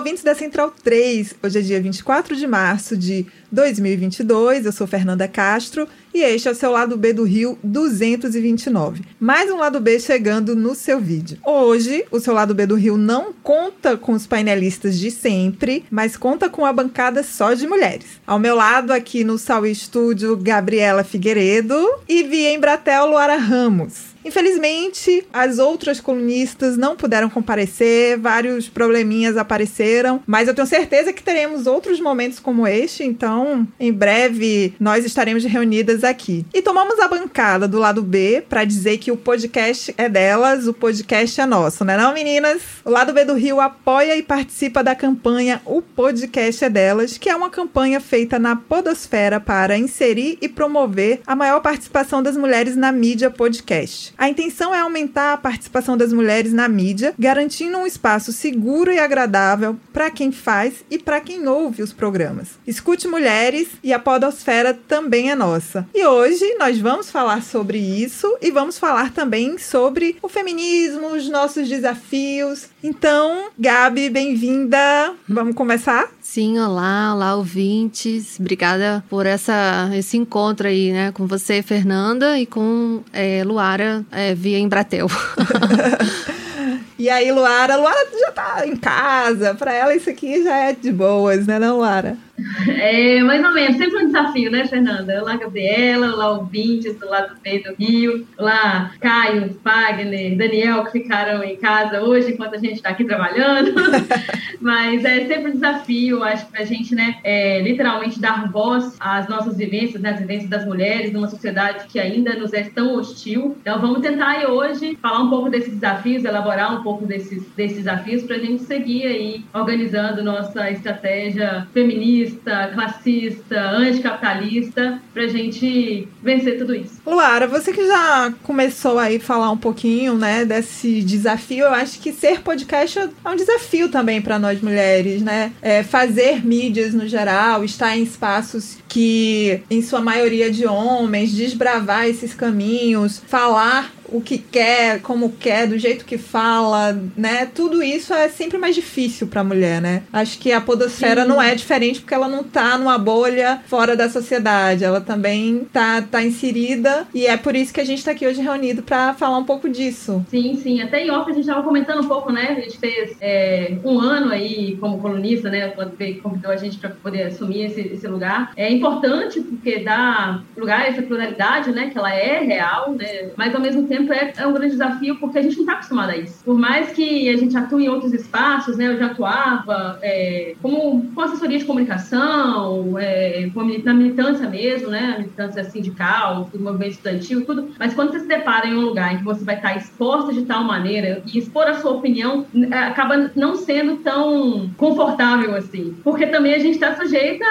Ouvintes da Central 3. Hoje é dia 24 de março de 2022. Eu sou Fernanda Castro e este é o seu lado B do Rio 229. Mais um lado B chegando no seu vídeo. Hoje, o seu lado B do Rio não conta com os painelistas de sempre, mas conta com a bancada só de mulheres. Ao meu lado, aqui no Sal Estúdio, Gabriela Figueiredo e via Embratel Luara Ramos. Infelizmente, as outras colunistas não puderam comparecer, vários probleminhas apareceram, mas eu tenho certeza que teremos outros momentos como este, então em breve nós estaremos reunidas aqui. E tomamos a bancada do lado B para dizer que o podcast é delas, o podcast é nosso, né não, meninas? O lado B do Rio apoia e participa da campanha O Podcast é Delas, que é uma campanha feita na podosfera para inserir e promover a maior participação das mulheres na mídia podcast. A intenção é aumentar a participação das mulheres na mídia, garantindo um espaço seguro e agradável para quem faz e para quem ouve os programas. Escute mulheres e a podosfera também é nossa. E hoje nós vamos falar sobre isso e vamos falar também sobre o feminismo, os nossos desafios. Então, Gabi, bem-vinda. Vamos começar? Sim, olá, olá ouvintes. Obrigada por essa, esse encontro aí, né, com você, Fernanda, e com é, Luara é, via Embratel. E aí, Luara, Luara já tá em casa, para ela isso aqui já é de boas, né, não, Luara? É, mais ou menos, sempre um desafio, né, Fernanda? Olá, Gabriela, olá, ouvintes do lado B do Rio, olá, Caio, Wagner, Daniel, que ficaram em casa hoje enquanto a gente está aqui trabalhando. Mas é sempre um desafio, acho que a gente, né, é, literalmente dar voz às nossas vivências, né, às vivências das mulheres numa sociedade que ainda nos é tão hostil. Então, vamos tentar aí hoje falar um pouco desses desafios, elaborar um pouco desses, desses desafios para a gente seguir aí organizando nossa estratégia feminista classista, anticapitalista, para a gente vencer tudo isso. Luara, você que já começou aí a falar um pouquinho, né, desse desafio, eu acho que ser podcast é um desafio também para nós mulheres, né? É fazer mídias no geral, estar em espaços que, em sua maioria de homens, desbravar esses caminhos, falar o que quer, como quer, do jeito que fala, né? Tudo isso é sempre mais difícil para a mulher, né? Acho que a podosfera Sim. não é diferente porque ela não tá numa bolha fora da sociedade, ela também tá, tá inserida e é por isso que a gente tá aqui hoje reunido para falar um pouco disso. Sim, sim. Até em off a gente estava comentando um pouco, né? A gente fez é, um ano aí como colunista, né? Quando convidou a gente para poder assumir esse, esse lugar. É importante porque dá lugar a essa pluralidade, né? Que ela é real, né? Mas ao mesmo tempo é, é um grande desafio porque a gente não está acostumado a isso. Por mais que a gente atue em outros espaços, né? Eu já atuava é, como com assessoria de comunicação, é, na militância mesmo, né? Militância sindical, do movimento estudantil, tudo. Mas quando você se depara em um lugar em que você vai estar exposta de tal maneira e expor a sua opinião n- acaba não sendo tão confortável assim. Porque também a gente está sujeita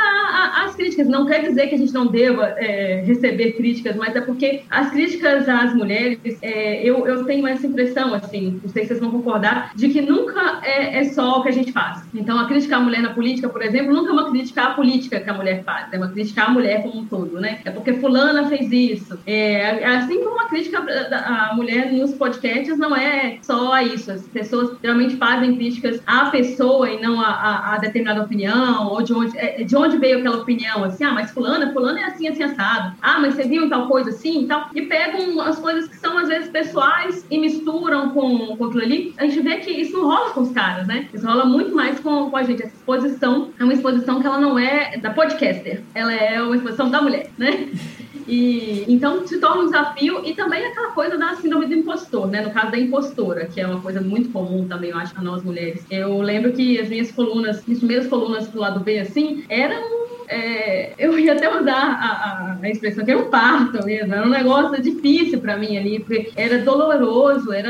às críticas. Não quer dizer que a gente não deva é, receber críticas, mas é porque as críticas às mulheres, é, eu, eu tenho essa impressão, assim, não sei se vocês vão concordar, de que nunca é, é só o que a gente faz. Então, a crítica à mulher na política, por exemplo, nunca é uma crítica à política que a mulher faz, é uma crítica à mulher como um todo, né? É porque fulana fez isso. É, assim como a crítica à mulher nos podcasts não é só isso. As pessoas geralmente fazem críticas à pessoa e não a, a- a determinada opinião, ou de onde, é, de onde veio aquela opinião, assim, ah, mas fulana, fulana é assim, assim, assado. Ah, mas você viu tal coisa assim e tal. E pegam as coisas que são, às vezes, pessoais e misturam com, com aquilo ali. A gente vê que isso não rola com os caras, né? Isso rola muito mais com, com a gente. Essa exposição é uma exposição que ela não é da podcaster, ela é uma exposição da mulher, né? E então se torna um desafio e também aquela coisa da síndrome do impostor, né? No caso da impostora, que é uma coisa muito comum também, eu acho, a nós mulheres. Eu lembro que as minhas colunas, as primeiras colunas do lado B, assim, eram é, eu ia até usar a, a, expressão que era um parto mesmo, era um negócio difícil para mim ali, porque era doloroso, era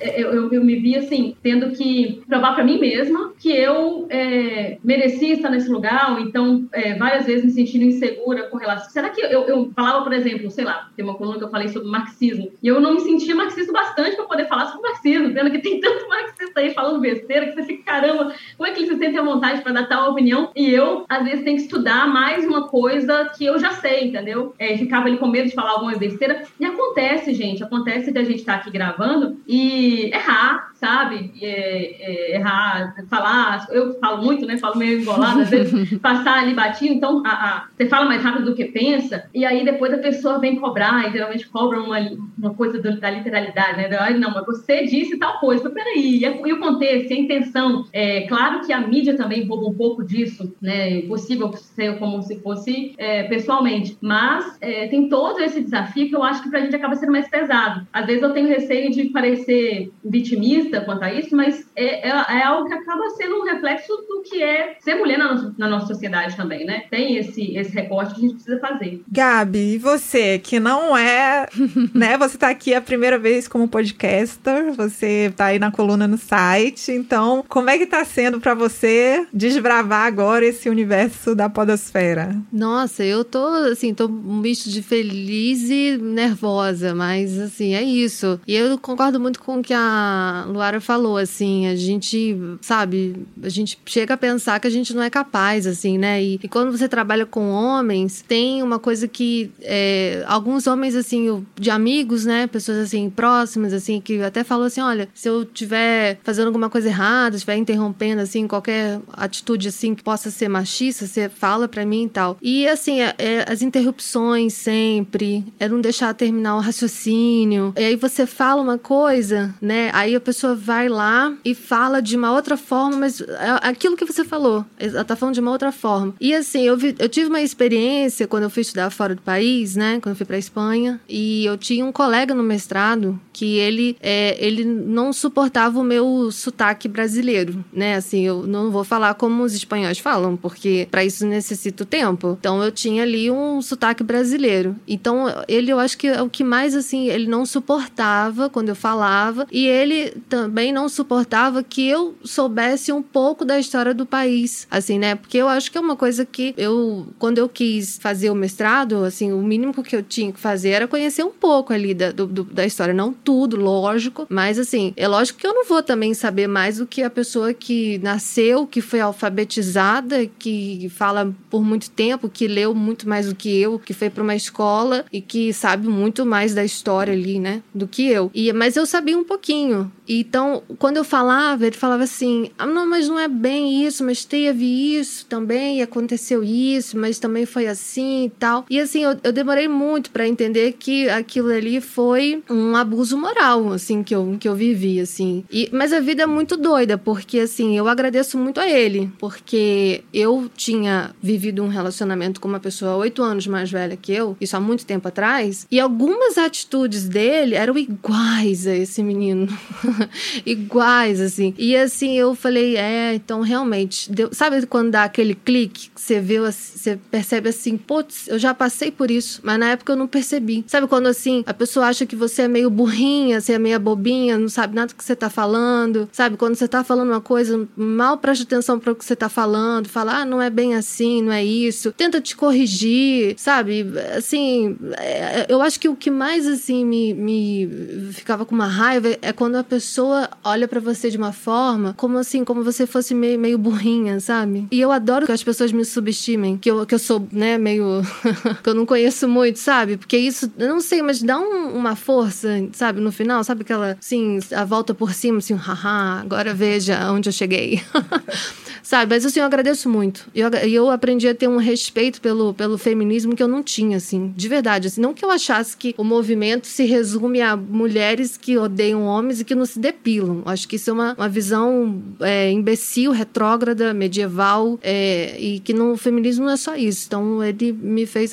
eu, eu, eu me via assim, tendo que provar para mim mesma que eu é, merecia estar nesse lugar, então é, várias vezes me sentindo insegura com relação. Será que eu, eu falava, por exemplo, sei lá, tem uma coluna que eu falei sobre marxismo, e eu não me sentia marxista bastante para poder falar sobre marxismo, vendo que tem tanto marxista aí falando besteira que você fica, caramba, como é que eles se sentem à vontade para dar tal opinião? E eu, às vezes, tenho que estudar mais uma coisa que eu já sei, entendeu? É, ficava ali com medo de falar alguma besteira. E acontece, gente, acontece de a gente estar tá aqui gravando e errar, sabe? É, é, errar, falar. Eu falo muito, né? Falo meio embolado, às vezes passar ali batido. Então, a, a, você fala mais rápido do que pensa, e aí depois a pessoa vem cobrar, e geralmente cobra uma, uma coisa do, da literalidade, né? Ai, não, mas você disse tal coisa. Mas peraí, e, e o contexto, e a intenção? É claro que a mídia também rouba um pouco disso, né? É impossível ser como se fosse é, pessoalmente. Mas é, tem todo esse desafio que eu acho que pra gente acaba sendo mais pesado. Às vezes eu tenho receio de parecer vitimista quanto a isso, mas é, é, é algo que acaba sendo um reflexo do que é ser mulher na, nossa, na nossa sociedade também, né? Tem esse, esse recorte que a gente precisa fazer. Gabi, e você, que não é, né? Você tá aqui a primeira vez como podcaster, você tá aí na coluna no site, então como é que tá sendo para você desbravar agora esse universo da podosfera? Nossa, eu tô, assim, tô um bicho de feliz e nervosa, mas, assim, é isso. E eu concordo muito com o que a Luara falou, assim, a gente, sabe, a gente chega a pensar que a gente não é capaz, assim, né? E, e quando você trabalha com homens, tem uma coisa que é, alguns homens, assim, de amigos, né? Pessoas, assim, próximas, assim, que até falam assim, olha, se eu tiver fazendo alguma coisa errada, estiver interrompendo, assim, qualquer atitude, assim, que possa ser machista, você fala para mim e tal. E, assim, é, é, as interrupções sempre, é não deixar terminar o raciocínio. E aí você fala uma coisa, né? Aí a pessoa vai lá e fala de uma outra forma, mas é aquilo que você falou, ela tá falando de uma outra forma. E, assim, eu, vi, eu tive uma experiência quando eu fui estudar fora do país, né? Quando eu fui pra Espanha. E eu tinha um colega no mestrado que ele, é, ele não suportava o meu sotaque brasileiro, né? Assim, eu não vou falar como os espanhóis falam, porque para isso necessito tempo. Então eu tinha ali um sotaque brasileiro. Então ele, eu acho que é o que mais assim ele não suportava quando eu falava e ele também não suportava que eu soubesse um pouco da história do país, assim, né? Porque eu acho que é uma coisa que eu quando eu quis fazer o mestrado, assim, o mínimo que eu tinha que fazer era conhecer um pouco ali da, do, da história, não tudo, lógico, mas assim, é lógico que eu não vou também saber mais do que a pessoa que nasceu, que foi alfabetizada, que fala por muito tempo, que leu muito mais do que eu, que foi para uma escola e que sabe muito mais da história ali, né, do que eu. E mas eu sabia um pouquinho. Então, quando eu falava, ele falava assim: "Ah, não, mas não é bem isso, mas teve isso também, aconteceu isso, mas também foi assim e tal". E assim, eu, eu demorei muito para entender que aquilo ali foi um abuso moral, assim, que eu, que eu vivi, assim. E, mas a vida é muito doida, porque, assim, eu agradeço muito a ele, porque eu tinha vivido um relacionamento com uma pessoa oito anos mais velha que eu, isso há muito tempo atrás, e algumas atitudes dele eram iguais a esse menino. iguais, assim. E, assim, eu falei, é, então, realmente, deu... sabe quando dá aquele clique, que você vê, você percebe assim, putz, eu já passei por isso, mas na época eu não percebi. Sabe quando, assim, a pessoa acha que você é meio burrinha, você é meio bobinha, não sabe nada do que você tá falando, sabe? Quando você tá falando uma coisa, mal preste atenção para o que você tá falando, fala, ah, não é bem assim, não é isso, tenta te corrigir, sabe? Assim, é, eu acho que o que mais, assim, me, me ficava com uma raiva é quando a pessoa olha para você de uma forma, como assim, como você fosse meio, meio burrinha, sabe? E eu adoro que as pessoas me subestimem, que eu, que eu sou, né, meio. que eu não conheço muito, sabe? Porque isso, eu não sei, mas dá um, uma força, sabe, no final, sabe aquela, assim, a volta por cima, assim, haha, agora veja onde eu cheguei. sabe? Mas assim, eu agradeço muito. E eu, eu aprendi a ter um respeito pelo, pelo feminismo que eu não tinha, assim, de verdade. Assim, não que eu achasse que o movimento se resume a mulheres que odeiam homens e que não se depilam. Acho que isso é uma, uma visão é, imbecil, retrógrada, medieval, é, e que no feminismo não é só isso. Então, ele me fez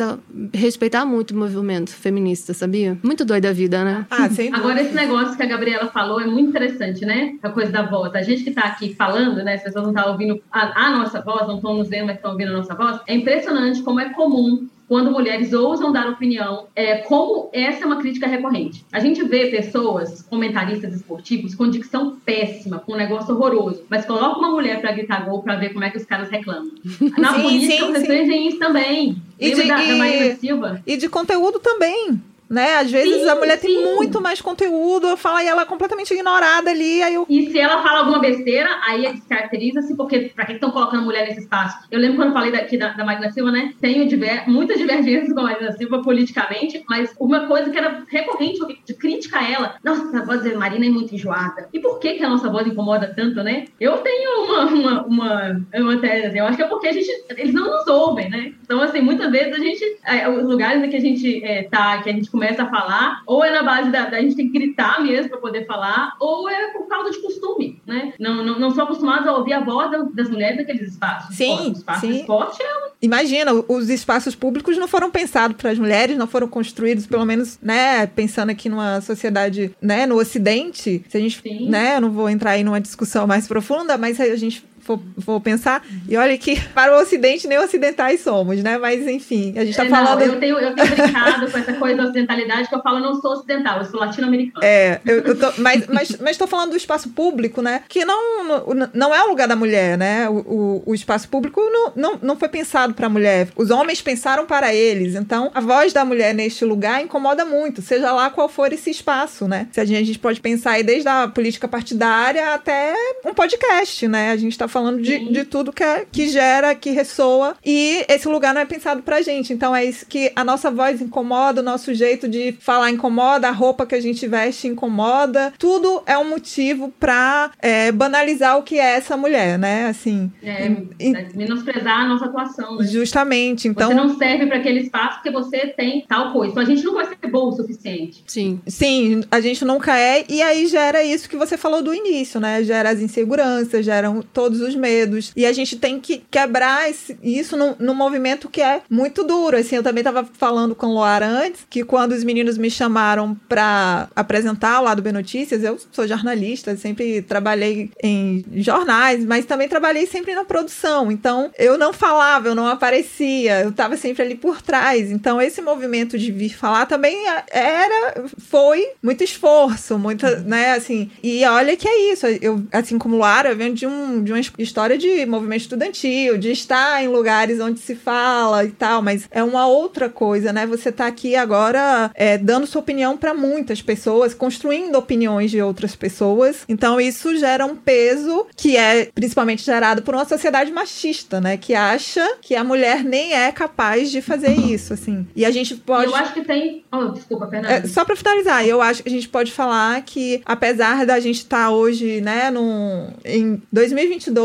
respeitar muito o movimento feminista, sabia? Muito doida a vida, né? Ah, sem dúvida. Agora, esse negócio que a Gabriela falou é muito interessante, né? A coisa da voz. A gente que tá aqui falando, né? Se vocês não estão ouvindo a, a nossa voz, não estão nos vendo, mas estão ouvindo a nossa voz, é impressionante como é comum quando mulheres ousam dar opinião, é, como essa é uma crítica recorrente. A gente vê pessoas, comentaristas esportivos, com dicção péssima, com um negócio horroroso, mas coloca uma mulher para gritar gol para ver como é que os caras reclamam. Na Sim, política, sim, vocês sim. veem isso também. E Lembra de- da, da e- Marina Silva? E de conteúdo também. Né? Às vezes Sim, a mulher tem sim. muito mais conteúdo, eu falo, e ela é completamente ignorada ali, aí eu. E se ela fala alguma besteira, aí descaracteriza-se, porque pra que estão colocando a mulher nesse espaço? Eu lembro quando eu falei daqui da, da Marina Silva, né? Tenho diver, muitas divergências com a Marina Silva politicamente, mas uma coisa que era recorrente de crítica a ela, nossa, a voz da Marina é muito enjoada. E por que, que a nossa voz incomoda tanto, né? Eu tenho uma, uma, uma, uma tese, assim, eu acho que é porque a gente, eles não nos ouvem, né? Então, assim, muitas vezes a gente, é, os lugares em que a gente é, tá, que a gente começa a falar, ou é na base da, da gente tem que gritar mesmo para poder falar, ou é por causa de costume, né? Não, não, não são acostumados a ouvir a voz da- das mulheres naqueles espaços. Sim, espaço sim. esporte é Imagina, os espaços públicos não foram pensados para as mulheres, não foram construídos, pelo menos, né, pensando aqui numa sociedade, né, no Ocidente. Se a gente, Sim. né, eu não vou entrar aí numa discussão mais profunda, mas a gente for, for pensar, e olha que para o Ocidente nem ocidentais somos, né? Mas enfim, a gente tá É, falando. Não, eu tenho, eu tenho brincado com essa coisa da ocidentalidade que eu falo, eu não sou ocidental, eu sou latino-americana. É, eu, eu tô, mas, mas, mas tô falando do espaço público, né? Que não, não, é o lugar da mulher, né? O, o, o espaço público não, não, não foi pensado para a mulher. Os homens pensaram para eles. Então, a voz da mulher neste lugar incomoda muito, seja lá qual for esse espaço, né? Se a gente, a gente pode pensar aí desde a política partidária até um podcast, né? A gente tá falando de, de tudo que, é, que gera, que ressoa. E esse lugar não é pensado pra gente. Então, é isso que a nossa voz incomoda, o nosso jeito de falar incomoda, a roupa que a gente veste incomoda. Tudo é um motivo pra é, banalizar o que é essa mulher, né? Assim, É, em- é menosprezar a nossa atuação. Né? justamente. Então, Você não serve para aquele espaço porque você tem tal coisa. Então a gente não vai ser bom o suficiente. Sim. Sim, a gente nunca é, e aí gera isso que você falou do início, né? Gera as inseguranças, geram todos os medos. E a gente tem que quebrar esse- isso num, movimento que é muito duro. Assim, eu também tava falando com o Loara antes, que quando os meninos me chamaram pra apresentar o lado B Notícias, eu sou jornalista, sempre trabalhei em jornais, mas também trabalhei sempre na produção. Então, eu não falava, eu não aparecia, eu tava sempre ali por trás. Então, esse movimento de vir falar também era, foi muito esforço, muita, né, assim. E olha que é isso, eu, assim como Lara, eu venho de, um, de uma história de movimento estudantil, de estar em lugares onde se fala e tal, mas é uma outra coisa, né? Você tá aqui agora é, dando sua opinião para muitas pessoas, construindo opiniões de outras pessoas. Então, isso gera um peso que é principalmente gerado por uma sociedade machista, né? Que acha que a mulher nem é capaz de fazer isso, assim. E a gente pode. eu acho que tem. Oh, desculpa, Fernanda. É, só pra finalizar, eu acho que a gente pode falar que, apesar da gente estar hoje, né, num, em 2022,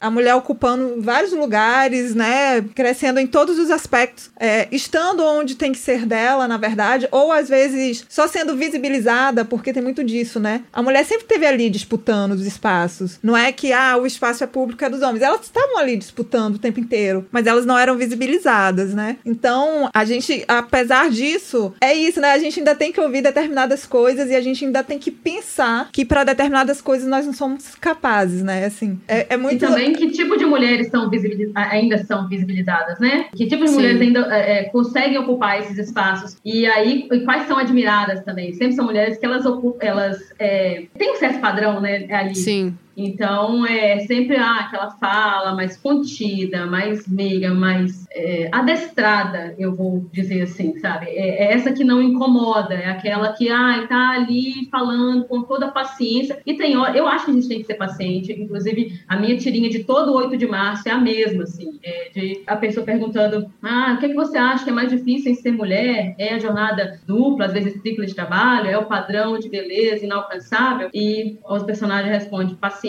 a mulher ocupando vários lugares, né, crescendo em todos os aspectos, é, estando onde tem que ser dela, na verdade, ou às vezes só sendo visibilizada, porque tem muito disso, né? A mulher sempre esteve ali disputando os espaços. Não é que, ah, o espaço é público, é dos homens. Elas estavam ali disputando o tempo inteiro, mas elas não eram visibilizadas, né? Então, a gente, apesar disso, é isso, né? A gente ainda tem que ouvir determinadas coisas e a gente ainda tem que pensar que para determinadas coisas nós não somos capazes, né? Assim, é, é E muito. também que tipo de mulheres são ainda são visibilizadas, né? Que tipo de Sim. mulheres ainda é, é, conseguem ocupar esses espaços? E aí, e quais são admiradas também? Sempre são mulheres que elas ocupam, elas é, têm um certo padrão, né? Ali. Sim. Então, é sempre ah, aquela fala mais contida, mais meiga, mais é, adestrada, eu vou dizer assim, sabe? É, é essa que não incomoda, é aquela que ai, tá ali falando com toda a paciência. E tem hora, eu acho que a gente tem que ser paciente, inclusive a minha tirinha de todo 8 de março é a mesma, assim, é de a pessoa perguntando: ah, o que, é que você acha que é mais difícil em ser mulher? É a jornada dupla, às vezes tripla de trabalho, é o padrão de beleza inalcançável? E os personagens respondem: paciência,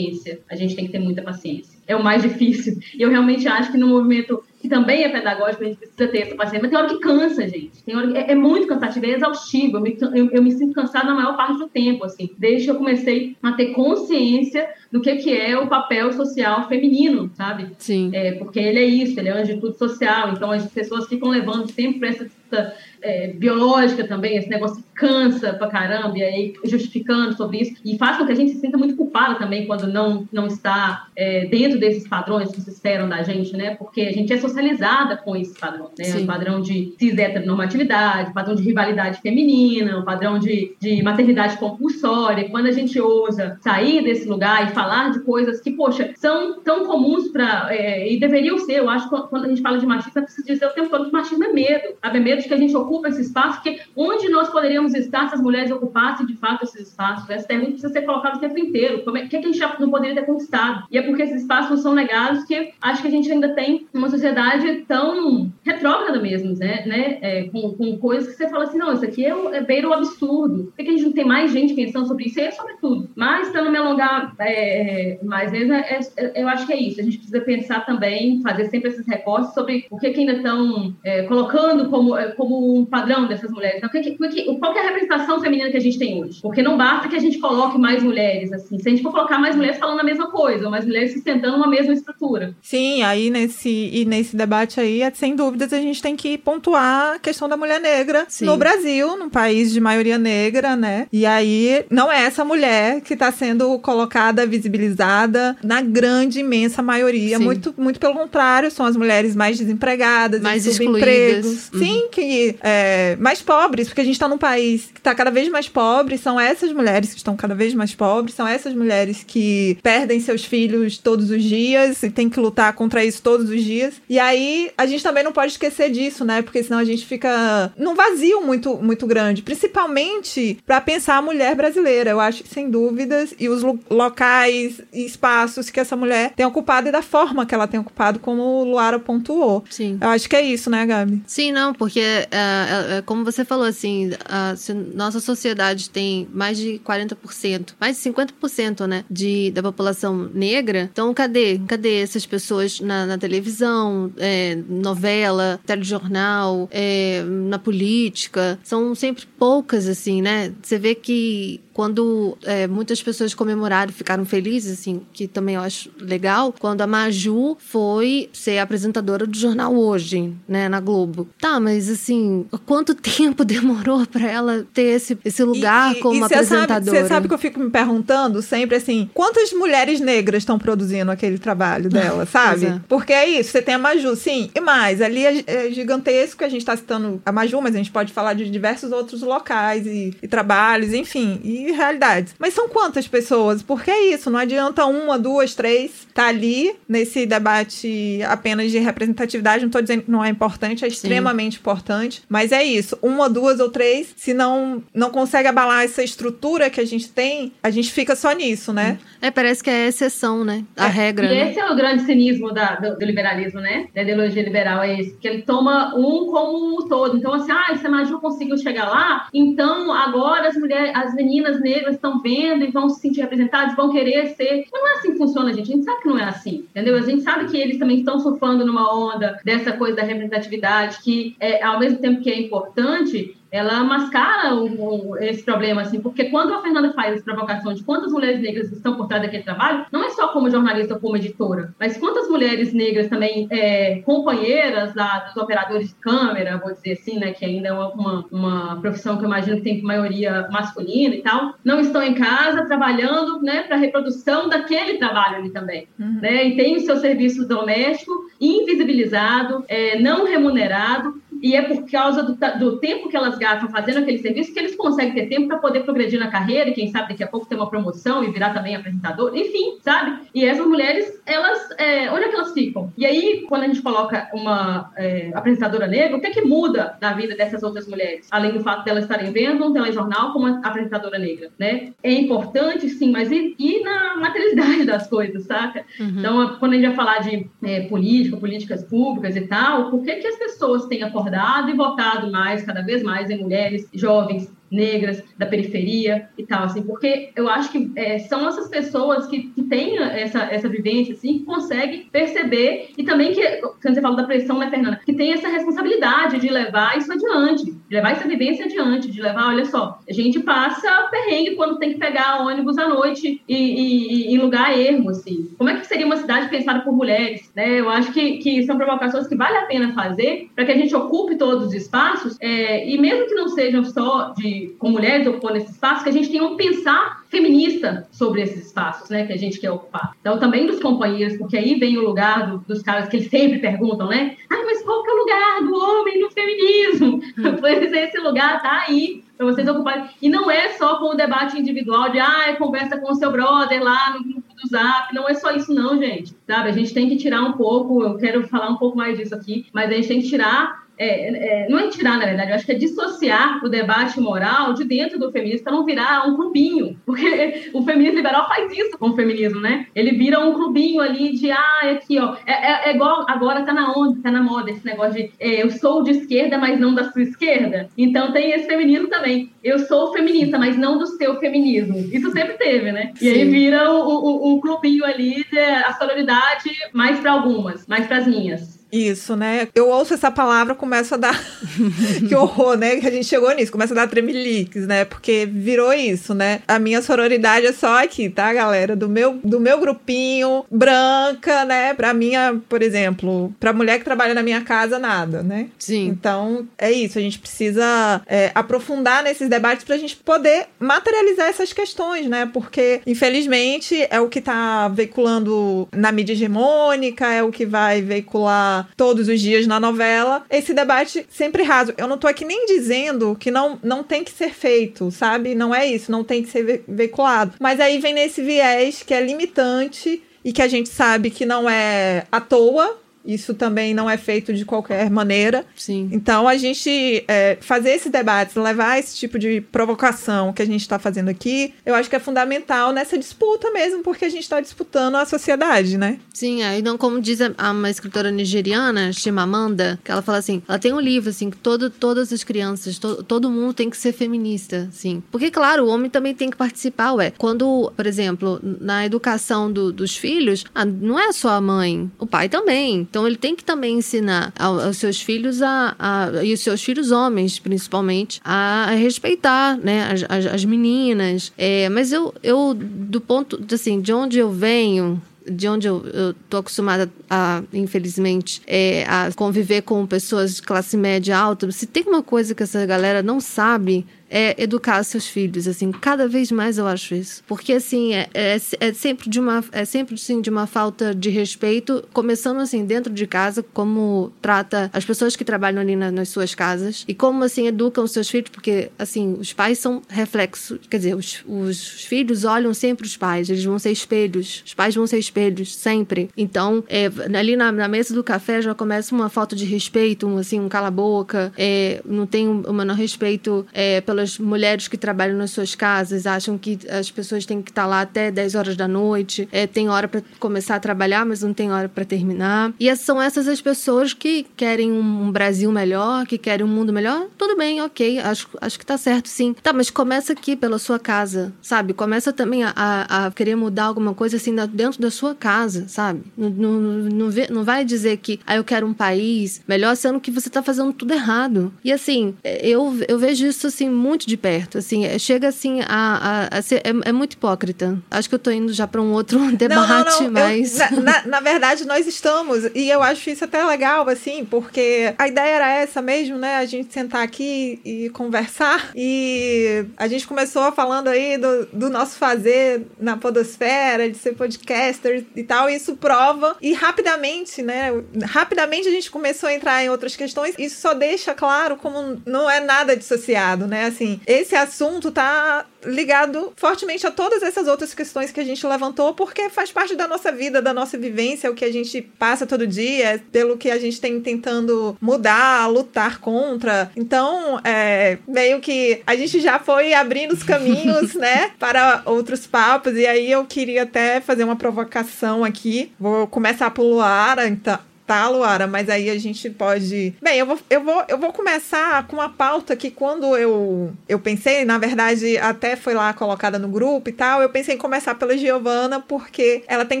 a gente tem que ter muita paciência. É o mais difícil. E eu realmente acho que no movimento que também é pedagógico, a gente precisa ter essa paciência, mas tem hora que cansa, gente. Tem hora que é, é muito cansativo, é exaustivo. Eu me, eu, eu me sinto cansada na maior parte do tempo, assim, desde que eu comecei a ter consciência do que, que é o papel social feminino, sabe? Sim. É, porque ele é isso, ele é uma atitude social, então as pessoas ficam levando sempre essa disputa é, biológica também, esse negócio que cansa pra caramba, e aí justificando sobre isso, e faz com que a gente se sinta muito culpada também quando não, não está é, dentro desses padrões que se esperam da gente, né? Porque a gente é socializada com esses padrões, né? Sim. O padrão de cis heteronormatividade, o padrão de rivalidade feminina, o padrão de, de maternidade compulsória. Quando a gente ousa sair desse lugar e falar de coisas que, poxa, são tão comuns para e deveriam ser, eu acho que quando a gente fala de machismo, é preciso dizer o tempo todo que machismo é medo. Sabe? É medo de que a gente ocupa esse espaço, porque onde nós poderíamos estar se as mulheres ocupassem de fato esses espaços? Essa pergunta precisa ser colocada o tempo inteiro. Como é, o que, é que a gente já não poderia ter conquistado? E é porque esses espaços não são negados que acho que a gente ainda tem uma sociedade tão retrógrada mesmo, né? né? É, com, com coisas que você fala assim, não, isso aqui é, é beira o absurdo. Por que, a gente não tem mais gente pensando sobre isso? É sobre tudo. Mas, para não me alongar é, mais mesmo, é- é- eu acho que é isso. A gente precisa pensar também, fazer sempre esses recortes sobre o que, que ainda estão é, colocando como, é, como um padrão dessas mulheres. Então, que, que- qual é a representação feminina que a gente tem hoje? Porque não basta que a gente coloque mais mulheres, assim. Se a gente for colocar mais mulheres falando a mesma coisa, ou mais mulheres sustentando uma mesma estrutura. Sim, aí nesse, e nesse debate aí, é, sem dúvidas, a gente tem que pontuar a questão da mulher negra Sim. no Brasil, num país de maioria negra, né? E aí, não é essa mulher que está sendo colocada, visibilizada na grande, imensa maioria. Sim. Muito, muito pelo contrário, são as mulheres mais desempregadas, Mais em subempregos. excluídas. Uhum. Sim, que é, mais pobres, porque a gente está num país que está cada vez mais pobre, são essas mulheres que estão cada vez mais pobres, são essas mulheres que perdem seus filhos todos os dias e tem que lutar contra isso todos os dias. E aí a gente também não pode esquecer disso, né? Porque senão a gente fica num vazio muito, muito grande, principalmente para pensar a mulher brasileira. Eu acho que sem dúvidas e os lo- locais e espaços que essa mulher tem ocupado e da forma que ela tem ocupado, como o Luara pontuou. Sim. Eu acho que é isso, né, Gabi? Sim, não, porque, é, é, é, como você falou, assim, se nossa sociedade tem mais de 40%, mais de 50%, né, de, da população negra, então cadê? Cadê essas pessoas na, na televisão, é, novela, telejornal, é, na política? São sempre poucas, assim, né? Você vê que quando é, muitas pessoas comemoraram ficaram felizes, assim, que também eu acho legal, quando a Maju foi ser apresentadora do jornal Hoje, né, na Globo. Tá, mas assim, quanto tempo demorou pra ela ter esse, esse lugar E- e- como e apresentadora? Você sabe que eu fico me perguntando sempre assim: quantas mulheres negras estão produzindo aquele trabalho dela, sabe? É. Porque é isso, você tem a Maju, sim, e mais, ali é, é gigantesco, a gente tá citando a Maju, mas a gente pode falar de diversos outros locais e, e trabalhos, enfim, e realidades. Mas são quantas pessoas? Porque é isso, não adianta uma, duas, três tá ali nesse debate apenas de representatividade, não tô dizendo que não é importante, é extremamente importante, mas é isso, uma, duas ou três, se não, não consegue abalar essa estrutura que a gente tem, a gente fica só nisso, né? É, parece que é a exceção, né? A regra, E né? esse é o grande cinismo da- do, do liberalismo, né? Da ideologia liberal, é esse. Que ele toma um como o todo. Então, assim, ah, se a Maju conseguiu chegar lá, então agora as mulheres, as meninas negras estão vendo e vão se sentir representadas, vão querer ser. Não é assim que funciona, gente. A gente sabe que não é assim, entendeu? A gente sabe que eles também estão surfando numa onda dessa coisa da representatividade, que é, ao mesmo tempo que é importante, ela mascara o- o- esse problema, assim, porque quando a Fernanda faz essa provocação de quantas mulheres negras estão por trás daquele trabalho, não é só como jornalista ou como editora, mas quantas mulheres negras também, é, companheiras lá dos operadores de câmera, vou dizer assim, né, que ainda é uma, uma, profissão que eu imagino que tem maioria masculina e tal, não estão em casa trabalhando, né, para a reprodução daquele trabalho ali também, né, e tem o seu serviço doméstico invisibilizado, é, não remunerado, e é por causa do, do tempo que elas gastam fazendo aquele serviço que eles conseguem ter tempo para poder progredir na carreira e quem sabe daqui a pouco ter uma promoção e virar também apresentador, enfim, sabe? E essas mulheres, elas, é, onde é que elas ficam? E aí, quando a gente coloca uma é, apresentadora negra, o que é que muda na vida dessas outras mulheres? Além do fato de elas estarem vendo um telejornal como apresentadora negra, né? É importante, sim, mas e, e na materialidade das coisas, saca? Então, quando a gente vai falar de é, política, políticas públicas e tal, por que, que as pessoas têm acordado e votado mais, cada vez mais, em mulheres jovens negras, da periferia e tal, assim, porque eu acho que é, são essas pessoas que, que têm essa, essa vivência, assim, que conseguem perceber e também que, quando você fala da pressão, né, Fernanda, que tem essa responsabilidade de levar isso adiante, de levar essa vivência adiante, de levar, olha só, a gente passa perrengue quando tem que pegar ônibus à noite e, e, e em lugar ermo, assim. Como é que seria uma cidade pensada por mulheres, né? Eu acho que, que são provocações que vale a pena fazer para que a gente ocupe todos os espaços é, e mesmo que não sejam só de com mulheres ocupando esses espaços, que a gente tenha um pensar feminista sobre esses espaços, né, que a gente quer ocupar. Então, também dos companheiros, porque aí vem o lugar do, dos caras que eles sempre perguntam, né? Ah, mas qual que é o lugar do homem no feminismo? Hum. Pois esse lugar tá aí para vocês ocuparem. E não é só com o debate individual de, ah, conversa com o seu brother lá no grupo do Zap. Não é só isso, não, gente. Sabe? A gente tem que tirar um pouco, eu quero falar um pouco mais disso aqui, mas a gente tem que tirar é, é, não é tirar, na verdade, eu acho que é dissociar o debate moral de dentro do feminismo para não virar um clubinho. Porque o feminismo liberal faz isso com o feminismo, né? Ele vira um clubinho ali de, ah, aqui, ó. É, é, é igual agora tá na onda, tá na moda esse negócio de é, eu sou de esquerda, mas não da sua esquerda. Então tem esse feminismo também. Eu sou feminista, mas não do seu feminismo. Isso sempre teve, né? E Sim. aí vira o, o, o clubinho ali, de, a sororidade mais para algumas, mais para as minhas. Isso, né? Eu ouço essa palavra, começo a dar. que horror, né? Que a gente chegou nisso, começa a dar tremeliques, né? Porque virou isso, né? A minha sororidade é só aqui, tá, galera? Do meu, do meu grupinho, branca, né? Pra minha, por exemplo, pra mulher que trabalha na minha casa, nada, né? Sim. Então, é isso. A gente precisa é, aprofundar nesses debates pra gente poder materializar essas questões, né? Porque, infelizmente, é o que tá veiculando na mídia hegemônica, é o que vai veicular todos os dias na novela, esse debate sempre raso. Eu não tô aqui nem dizendo que não, não tem que ser feito, sabe? Não é isso, não tem que ser veiculado. Mas aí vem nesse viés que é limitante e que a gente sabe que não é à toa, isso também não é feito de qualquer maneira. Sim. Então, a gente é, fazer esse debate, levar esse tipo de provocação que a gente está fazendo aqui, eu acho que é fundamental nessa disputa mesmo, porque a gente está disputando a sociedade, né? Sim, aí não, como diz a, uma escritora nigeriana, Chimamanda, que ela fala assim, ela tem um livro, assim, que todo, todas as crianças, to, todo mundo tem que ser feminista, sim. Porque, claro, o homem também tem que participar, ué. Quando, por exemplo, na educação do, dos filhos, não é só a mãe, o pai também. Então ele tem que também ensinar aos seus filhos a, a e os seus filhos homens, principalmente, a, a respeitar, né, as, as, as meninas. É, mas eu, eu, do ponto, assim, de onde eu venho, de onde eu, eu tô acostumada a, infelizmente, é, a conviver com pessoas de classe média alta, se tem uma coisa que essa galera não sabe é educar seus filhos, assim, cada vez mais eu acho isso. Porque, assim, é, é, é, sempre de uma, é sempre, assim, de uma falta de respeito, começando, assim, dentro de casa, como trata as pessoas que trabalham ali na, nas suas casas e como, assim, educam seus filhos, porque, assim, os pais são reflexo, quer dizer, os, os filhos olham sempre os pais, eles vão ser espelhos, os pais vão ser espelhos, sempre. Então, é, ali na, na, mesa do café já começa uma falta de respeito, um, assim, um cala-boca, é, não tem um, um menor respeito é, pela pelas mulheres que trabalham nas suas casas, acham que as pessoas têm que estar lá até 10 horas da noite, é, tem hora para começar a trabalhar, mas não tem hora para terminar. E são essas as pessoas que querem um Brasil melhor, que querem um mundo melhor. Tudo bem, ok, acho, acho que tá certo sim. Tá, mas começa aqui pela sua casa, sabe? Começa também a, a, a querer mudar alguma coisa assim dentro da sua casa, sabe? Não, não, não, vê, não vai dizer que ah, eu quero um país melhor, sendo que você tá fazendo tudo errado. E assim, eu, eu vejo isso assim muito muito de perto, assim, é, chega assim a, a, a ser, é, é, muito hipócrita. Acho que eu tô indo já para um outro debate, não, não, não. mas... Eu, na, na, verdade, nós estamos, e eu acho isso até legal, assim, porque a ideia era essa mesmo, né, a gente sentar aqui e conversar, e a gente começou falando aí do, do nosso fazer na podosfera, de ser podcaster e tal, e isso prova, e rapidamente, né, rapidamente a gente começou a entrar em outras questões, isso só deixa claro como não é nada dissociado, né, assim, assim, esse assunto tá ligado fortemente a todas essas outras questões que a gente levantou, porque faz parte da nossa vida, da nossa vivência, é o que a gente passa todo dia, pelo que a gente tem tentando mudar, lutar contra. Então, é, meio que a gente já foi abrindo os caminhos, né, para outros papos, e aí eu queria até fazer uma provocação aqui. Vou começar pelo Lara, então, tá, Luara? Mas aí a gente pode. Bem, eu vou, eu vou, eu vou começar com uma pauta que quando eu, eu pensei, na verdade, até foi lá colocada no grupo e tal, eu pensei em começar pela Giovana, porque ela tem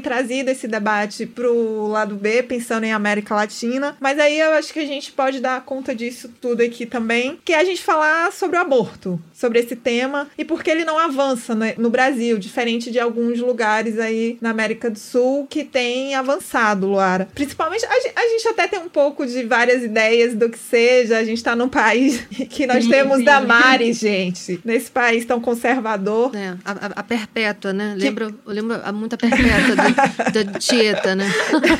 trazido esse debate pro lado B, pensando em América Latina. Mas aí eu acho que a gente pode dar conta disso tudo aqui também, que é a gente falar sobre o aborto, sobre esse tema e por que ele não avança né, no Brasil, diferente de alguns lugares aí na América do Sul que tem avançado, Luara. Principalmente, a, a gente até tem um pouco de várias ideias do que seja, a gente tá num país que nós Sim, temos sim. Damares, gente. Nesse país tão conservador. É, a, a- a perpétua, né? Lembra, eu lembro a- muito a perpétua da, da Tieta, né?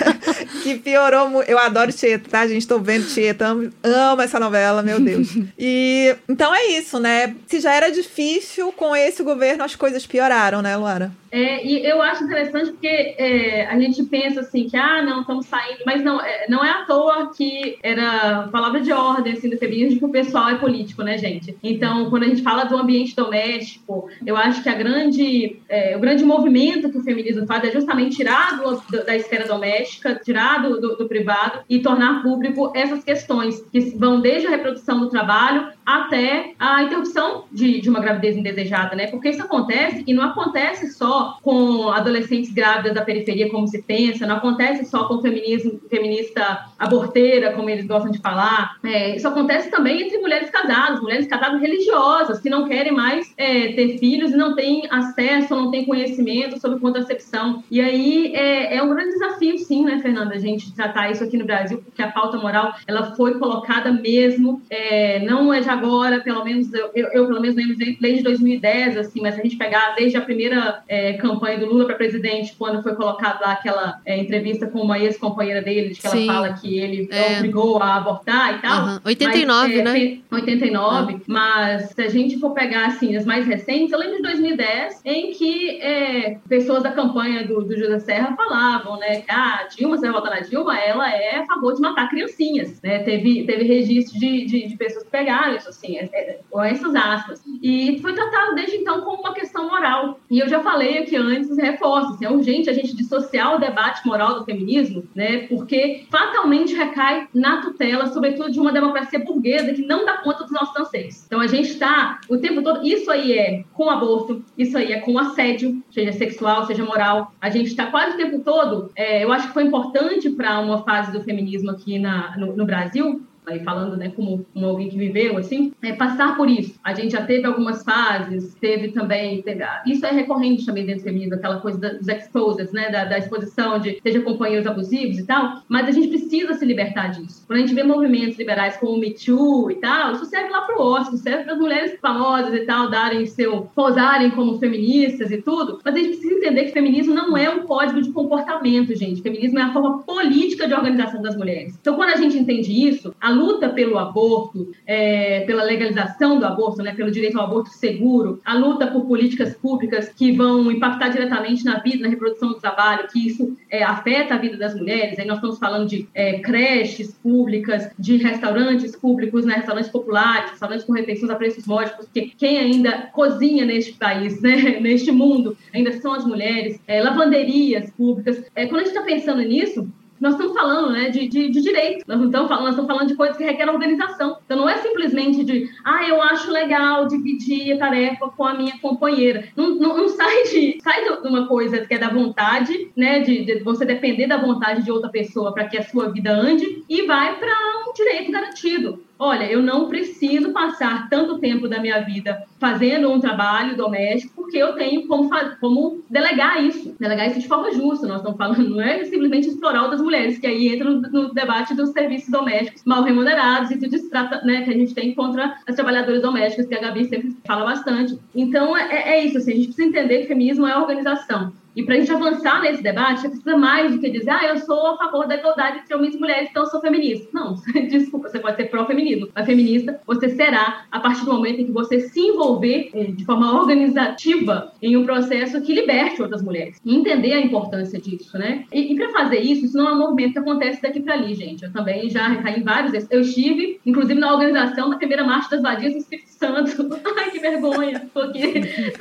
que piorou muito. Eu adoro Tieta, tá, gente? Tô vendo Tieta, amo, amo essa novela, meu Deus. e então é isso, né? Se já era difícil com esse governo, as coisas pioraram, né, Luara? É, e eu acho interessante porque é, a gente pensa assim que, ah, não, estamos saindo, mas não, é, não é à toa que era palavra de ordem, assim, do feminismo, que o pessoal é político, né, gente? Então, quando a gente fala do ambiente doméstico, eu acho que a grande, é, o grande movimento que o feminismo faz é justamente tirar do- da esfera doméstica, tirar do, do- do privado e tornar público essas questões, que vão desde a reprodução do trabalho até a interrupção de, de uma gravidez indesejada, né? Porque isso acontece e não acontece só com adolescentes grávidas da periferia, como se pensa, não acontece só com o feminismo, feminista aborteira, como eles gostam de falar. É, isso acontece também entre mulheres casadas, mulheres casadas religiosas, que não querem mais é, ter filhos e não têm acesso, não têm conhecimento sobre contracepção. E aí é, é um grande desafio, sim, né, Fernanda, a gente tratar isso aqui no Brasil, porque a pauta moral ela foi colocada mesmo, é, não é de agora, pelo menos eu, eu, eu, pelo menos lembro desde 2010, assim, mas a gente pegar desde a primeira é, campanha do Lula para presidente, quando foi colocado lá aquela é, entrevista com uma ex-companheira dele, de que Sim. ela fala que ele É. obrigou a abortar e tal. Aham. 89, Mas, é, né? tem- 89, mas se a gente for pegar assim as mais recentes, eu lembro de 2010, em que é, pessoas da campanha do, do José Serra falavam, né, que ah, Dilma, vai votar na Dilma, ela é a favor de matar criancinhas, né? Teve, teve registro de, de, de pessoas que pegaram isso, assim, é, é, com essas aspas. E foi tratado desde então como uma questão moral. E eu já falei aqui antes, reforço, assim, é urgente a gente dissociar o debate moral do feminismo, né? Porque fatalmente recai na tutela, sobretudo de uma democracia burguesa que não dá conta dos nossos anseios. Então a gente está o tempo todo, isso aí é com aborto, isso aí é com assédio, seja sexual, seja moral. A gente está quase o tempo todo, é, eu acho que foi importante para uma fase do feminismo aqui na, no, no Brasil, aí falando, né, como, como alguém que viveu, assim, é passar por isso. A gente já teve algumas fases, teve também, teve- isso é recorrente também dentro do feminismo, aquela coisa dos exposed, né, da, da exposição de seja companheiros abusivos e tal, mas a gente precisa se libertar disso. Quando a gente vê movimentos liberais como o Me Too e tal, isso serve lá pro Oscar, serve para as mulheres famosas e tal darem seu, posarem como feministas e tudo, mas a gente precisa entender que feminismo não é um código de comportamento, gente. Feminismo é a forma política de organização das mulheres. Então, quando a gente entende isso, a luta pelo aborto, é, pela legalização do aborto, né, pelo direito ao aborto seguro, a luta por políticas públicas que vão impactar diretamente na vida, na reprodução do trabalho, que isso é, afeta a vida das mulheres. Aí nós estamos falando de é, creches públicas, de restaurantes públicos, né, restaurantes populares, restaurantes com refeições a preços módicos, porque quem ainda cozinha neste país, né, neste mundo, ainda são as mulheres, é, lavanderias públicas. É, quando a gente está pensando nisso, nós estamos falando né, de, de, de direito, nós estamos falando, nós estamos falando de coisas que requerem organização. Então não é simplesmente de, ah, eu acho legal dividir a tarefa com a minha companheira. Não, não, não sai de sai de uma coisa que é da vontade, né, de, de você depender da vontade de outra pessoa para que a sua vida ande, e vai para um direito garantido. Olha, eu não preciso passar tanto tempo da minha vida fazendo um trabalho doméstico, porque eu tenho como, como delegar isso, delegar isso de forma justa. Nós estamos falando, não é simplesmente explorar outras mulheres, que aí entra no, no debate dos serviços domésticos mal remunerados e isso trata, né, que a gente tem contra as trabalhadoras domésticas, que a Gabi sempre fala bastante. Então, é, é isso, assim, a gente precisa entender que feminismo é organização. E para a gente avançar nesse debate, precisa mais do que dizer, ah, eu sou a favor da igualdade entre homens e mulheres, então eu sou feminista. Não, desculpa, você pode ser pró-feminismo, mas feminista você será a partir do momento em que você se envolver eh, de forma organizativa em um processo que liberte outras mulheres. E entender a importância disso, né? E, e para fazer isso, isso não é um movimento que acontece daqui para ali, gente. Eu também já caí em vários. Eu estive, inclusive, na organização da primeira marcha das vadias do Espírito Santo. Ai, que vergonha. Tô aqui,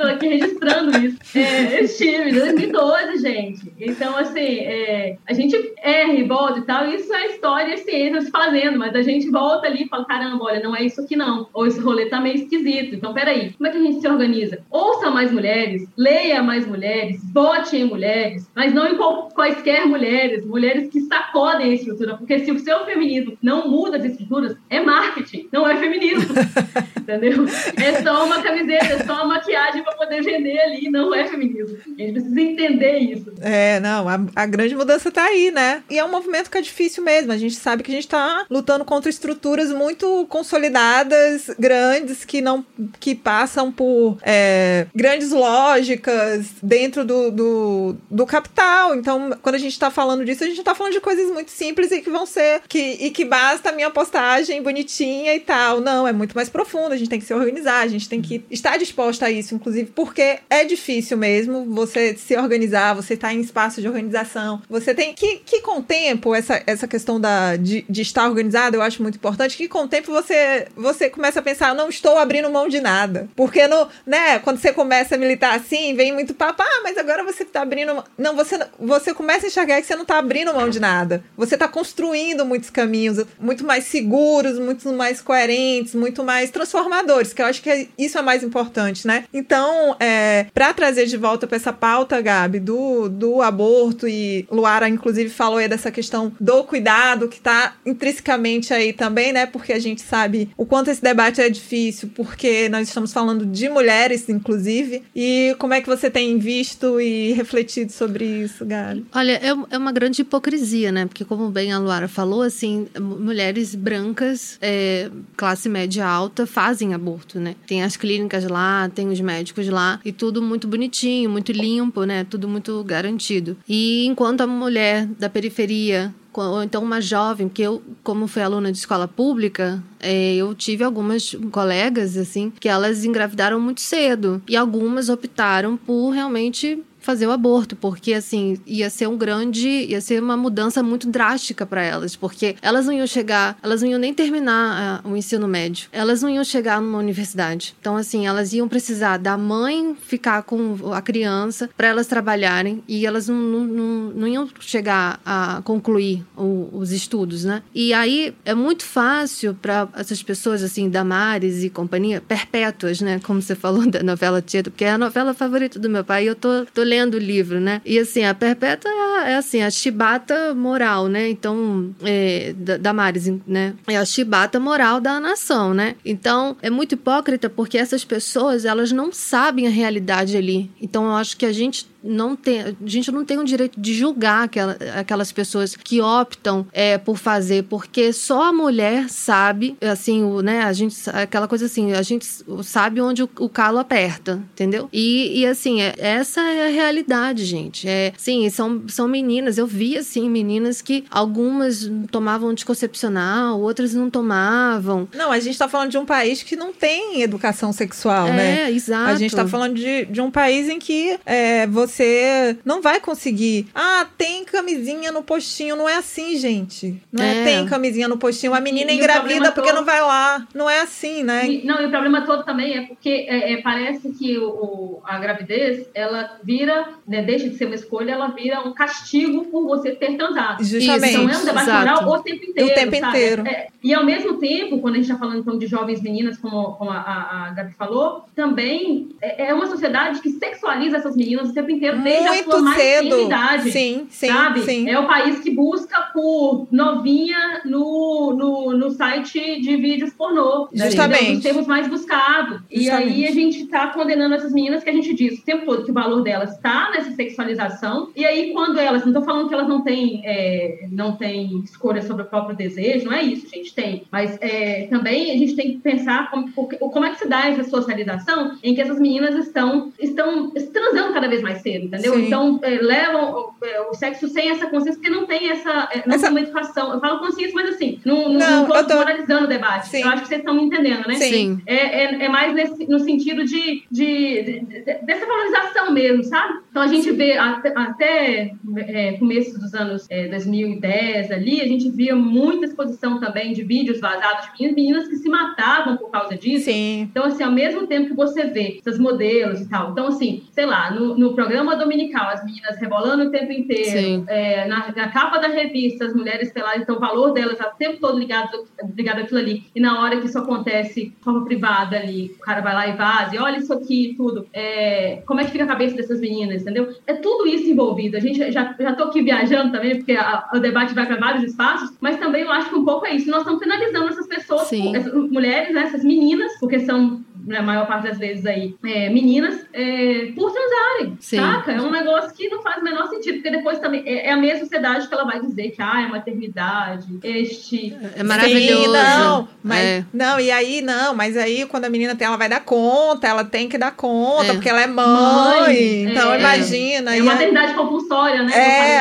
aqui registrando isso. É, eu estive, 2012, gente. Então, assim, é, a gente erra e volta e tal. Isso é história e ciência se fazendo, mas a gente volta ali e fala: caramba, olha, não é isso aqui não. Ou esse rolê tá meio esquisito. Então, peraí, como é que a gente se organiza? Ouça mais mulheres, leia mais mulheres, vote em mulheres, mas não em qual, quaisquer mulheres, mulheres que sacodem a estrutura. Porque se o seu feminismo não muda as estruturas, é marketing, não é feminismo. entendeu? É só uma camiseta, é só uma maquiagem para poder vender ali, não é feminismo. A gente precisa entender isso. É, não, a, a grande mudança tá aí, né? E é um movimento que é difícil mesmo. A gente sabe que a gente tá lutando contra estruturas muito consolidadas, grandes, que não que passam por é, grandes lógicas dentro do, do, do, capital. Então, quando a gente tá falando disso, a gente tá falando de coisas muito simples e que vão ser. Que, e que basta a minha postagem bonitinha e tal. Não, é muito mais profundo. A gente tem que se organizar, a gente tem que estar disposta a isso, inclusive, porque é difícil mesmo você se organizar, você tá em espaço de organização. Você tem que, que com o tempo, essa, essa questão da, de, de estar organizado, eu acho muito importante, que com o tempo você, você começa a pensar, não estou abrindo mão de nada. Porque no, né, quando você começa a militar assim, vem muito papo, ah, mas agora você tá abrindo. Não, você, você começa a enxergar que você não tá abrindo mão de nada. Você tá construindo muitos caminhos muito mais seguros, muito mais coerentes, muito mais transformadores, que eu acho que isso é mais importante, né? Então, é, para trazer de volta para essa pauta, Gabi, do, do aborto, e Luara, inclusive, falou aí dessa questão do cuidado, que tá intrinsecamente aí também, né? Porque a gente sabe o quanto esse debate é difícil, porque nós estamos falando de mulheres, inclusive. E como é que você tem visto e refletido sobre isso, Gabi? Olha, é, é uma grande hipocrisia, né? Porque, como bem a Luara falou, assim, mulheres brancas, é, classe média alta, fazem aborto, né? Tem as clínicas lá, tem os médicos lá, e tudo muito bonitinho, muito limpo, né? Tudo muito garantido. E enquanto a mulher da periferia ou então uma jovem, porque eu, como fui aluna de escola pública, é, eu tive algumas colegas, assim, que elas engravidaram muito cedo. E algumas optaram por realmente fazer o aborto, porque assim, ia ser um grande, ia ser uma mudança muito drástica para elas, porque elas não iam chegar, elas não iam nem terminar uh, o ensino médio, elas não iam chegar numa universidade. Então, assim, elas iam precisar da mãe ficar com a criança para elas trabalharem e elas não, não, não, não, iam chegar a concluir o, os estudos, né? E aí é muito fácil para essas pessoas, assim, Damares e companhia, perpétuas, né? Como você falou da novela Tieto, porque é a novela favorita do meu pai e eu tô, tô lendo o livro, né? E assim, a Perpétua é, é assim, a chibata moral, né? Então, é, da, da Maris, né? É a chibata moral da nação, né? Então, é muito hipócrita porque essas pessoas, elas não sabem a realidade ali. Então, eu acho que a gente não tem, a gente não tem o direito de julgar aquela, aquelas pessoas que optam é, por fazer, porque só a mulher sabe, assim, o, né, a gente, aquela coisa assim, a gente sabe onde o, o calo aperta, entendeu? E, e assim, é, essa é a realidade, gente. É, sim, são, são meninas, eu vi, assim, meninas que algumas tomavam anticoncepcional, outras não tomavam. Não, a gente tá falando de um país que não tem educação sexual, é, né? É, exato. A gente tá falando de, de um país em que é, você você não vai conseguir. Ah, tem camisinha no postinho. Não é assim, gente. Não é, é tem camisinha no postinho. A menina E- e engravida porque todo- não vai lá. Não é assim, né? E- não, e o problema todo também é porque é, é, parece que o, o- a gravidez, ela vira, né, deixa de ser uma escolha, ela vira um castigo por você ter transado. Justamente. Então é um debate Exato. moral o tempo inteiro. O tempo sabe? inteiro. É, e ao mesmo tempo, quando a gente está falando então, de jovens meninas, como, como a, a, a Gabi falou, também é, é uma sociedade que sexualiza essas meninas o tempo inteiro, desde a sua Muito mais cedo. idade. Sim, sim, sabe? sim. É o país que busca por novinha no, no, no site de vídeos pornô. né? Justamente. Os termos mais buscados. E aí a gente tá condenando essas meninas que a gente diz o tempo todo que o valor delas está nessa sexualização. E aí, quando elas, não tô falando que elas não têm, é, não têm escolha sobre o próprio desejo, não é isso, gente, tem. Mas é, também a gente tem que pensar como, como é que se dá essa socialização em que essas meninas estão, estão transando cada vez mais cedo. Entendeu? Sim. Então, é, levam é, o sexo sem essa consciência, porque não tem essa. é, não Essa- uma educação. Eu falo consciência, mas assim, não, não, Não, tô moralizando o debate. Sim. Eu acho que vocês estão me entendendo, né? Sim. Sim. É, é, é mais nesse, no sentido de, de, de- de- dessa valorização mesmo, sabe? Então a gente vê até, até, é, começo dos anos é, 2010 ali, a gente via muita exposição também de vídeos vazados de meninas, meninas que se matavam por causa disso. Sim. Então, assim, ao mesmo tempo que você vê essas modelos e tal. Então, assim, sei lá, no, no programa dominical, as meninas rebolando o tempo inteiro, é, na, na capa da revista, as mulheres peladas, então o valor delas está o tempo todo ligado, ligado àquilo ali. E na hora que isso acontece de forma privada ali, o cara vai lá e vaza, e olha isso aqui tudo. É, como é que fica a cabeça dessas meninas, entendeu? É tudo isso envolvido. A gente já, já tô aqui viajando também, porque a- o debate vai para vários espaços, mas também eu acho que um pouco é isso. Nós estamos penalizando essas pessoas, Sim. essas mulheres, né, essas meninas, porque são, na maior parte das vezes aí, é, meninas, é, por transarem, Sim. saca? É um negócio que não faz o menor sentido, porque depois também é, é a mesma sociedade que ela vai dizer que ah, é maternidade, este. É maravilhoso. Sim, não, mas, É. não, e aí não, mas aí quando a menina tem, ela vai dar conta, ela tem que dar conta, É. porque ela é mãe. Mãe, então é. imagina. É e uma aí- maternidade compulsória, né?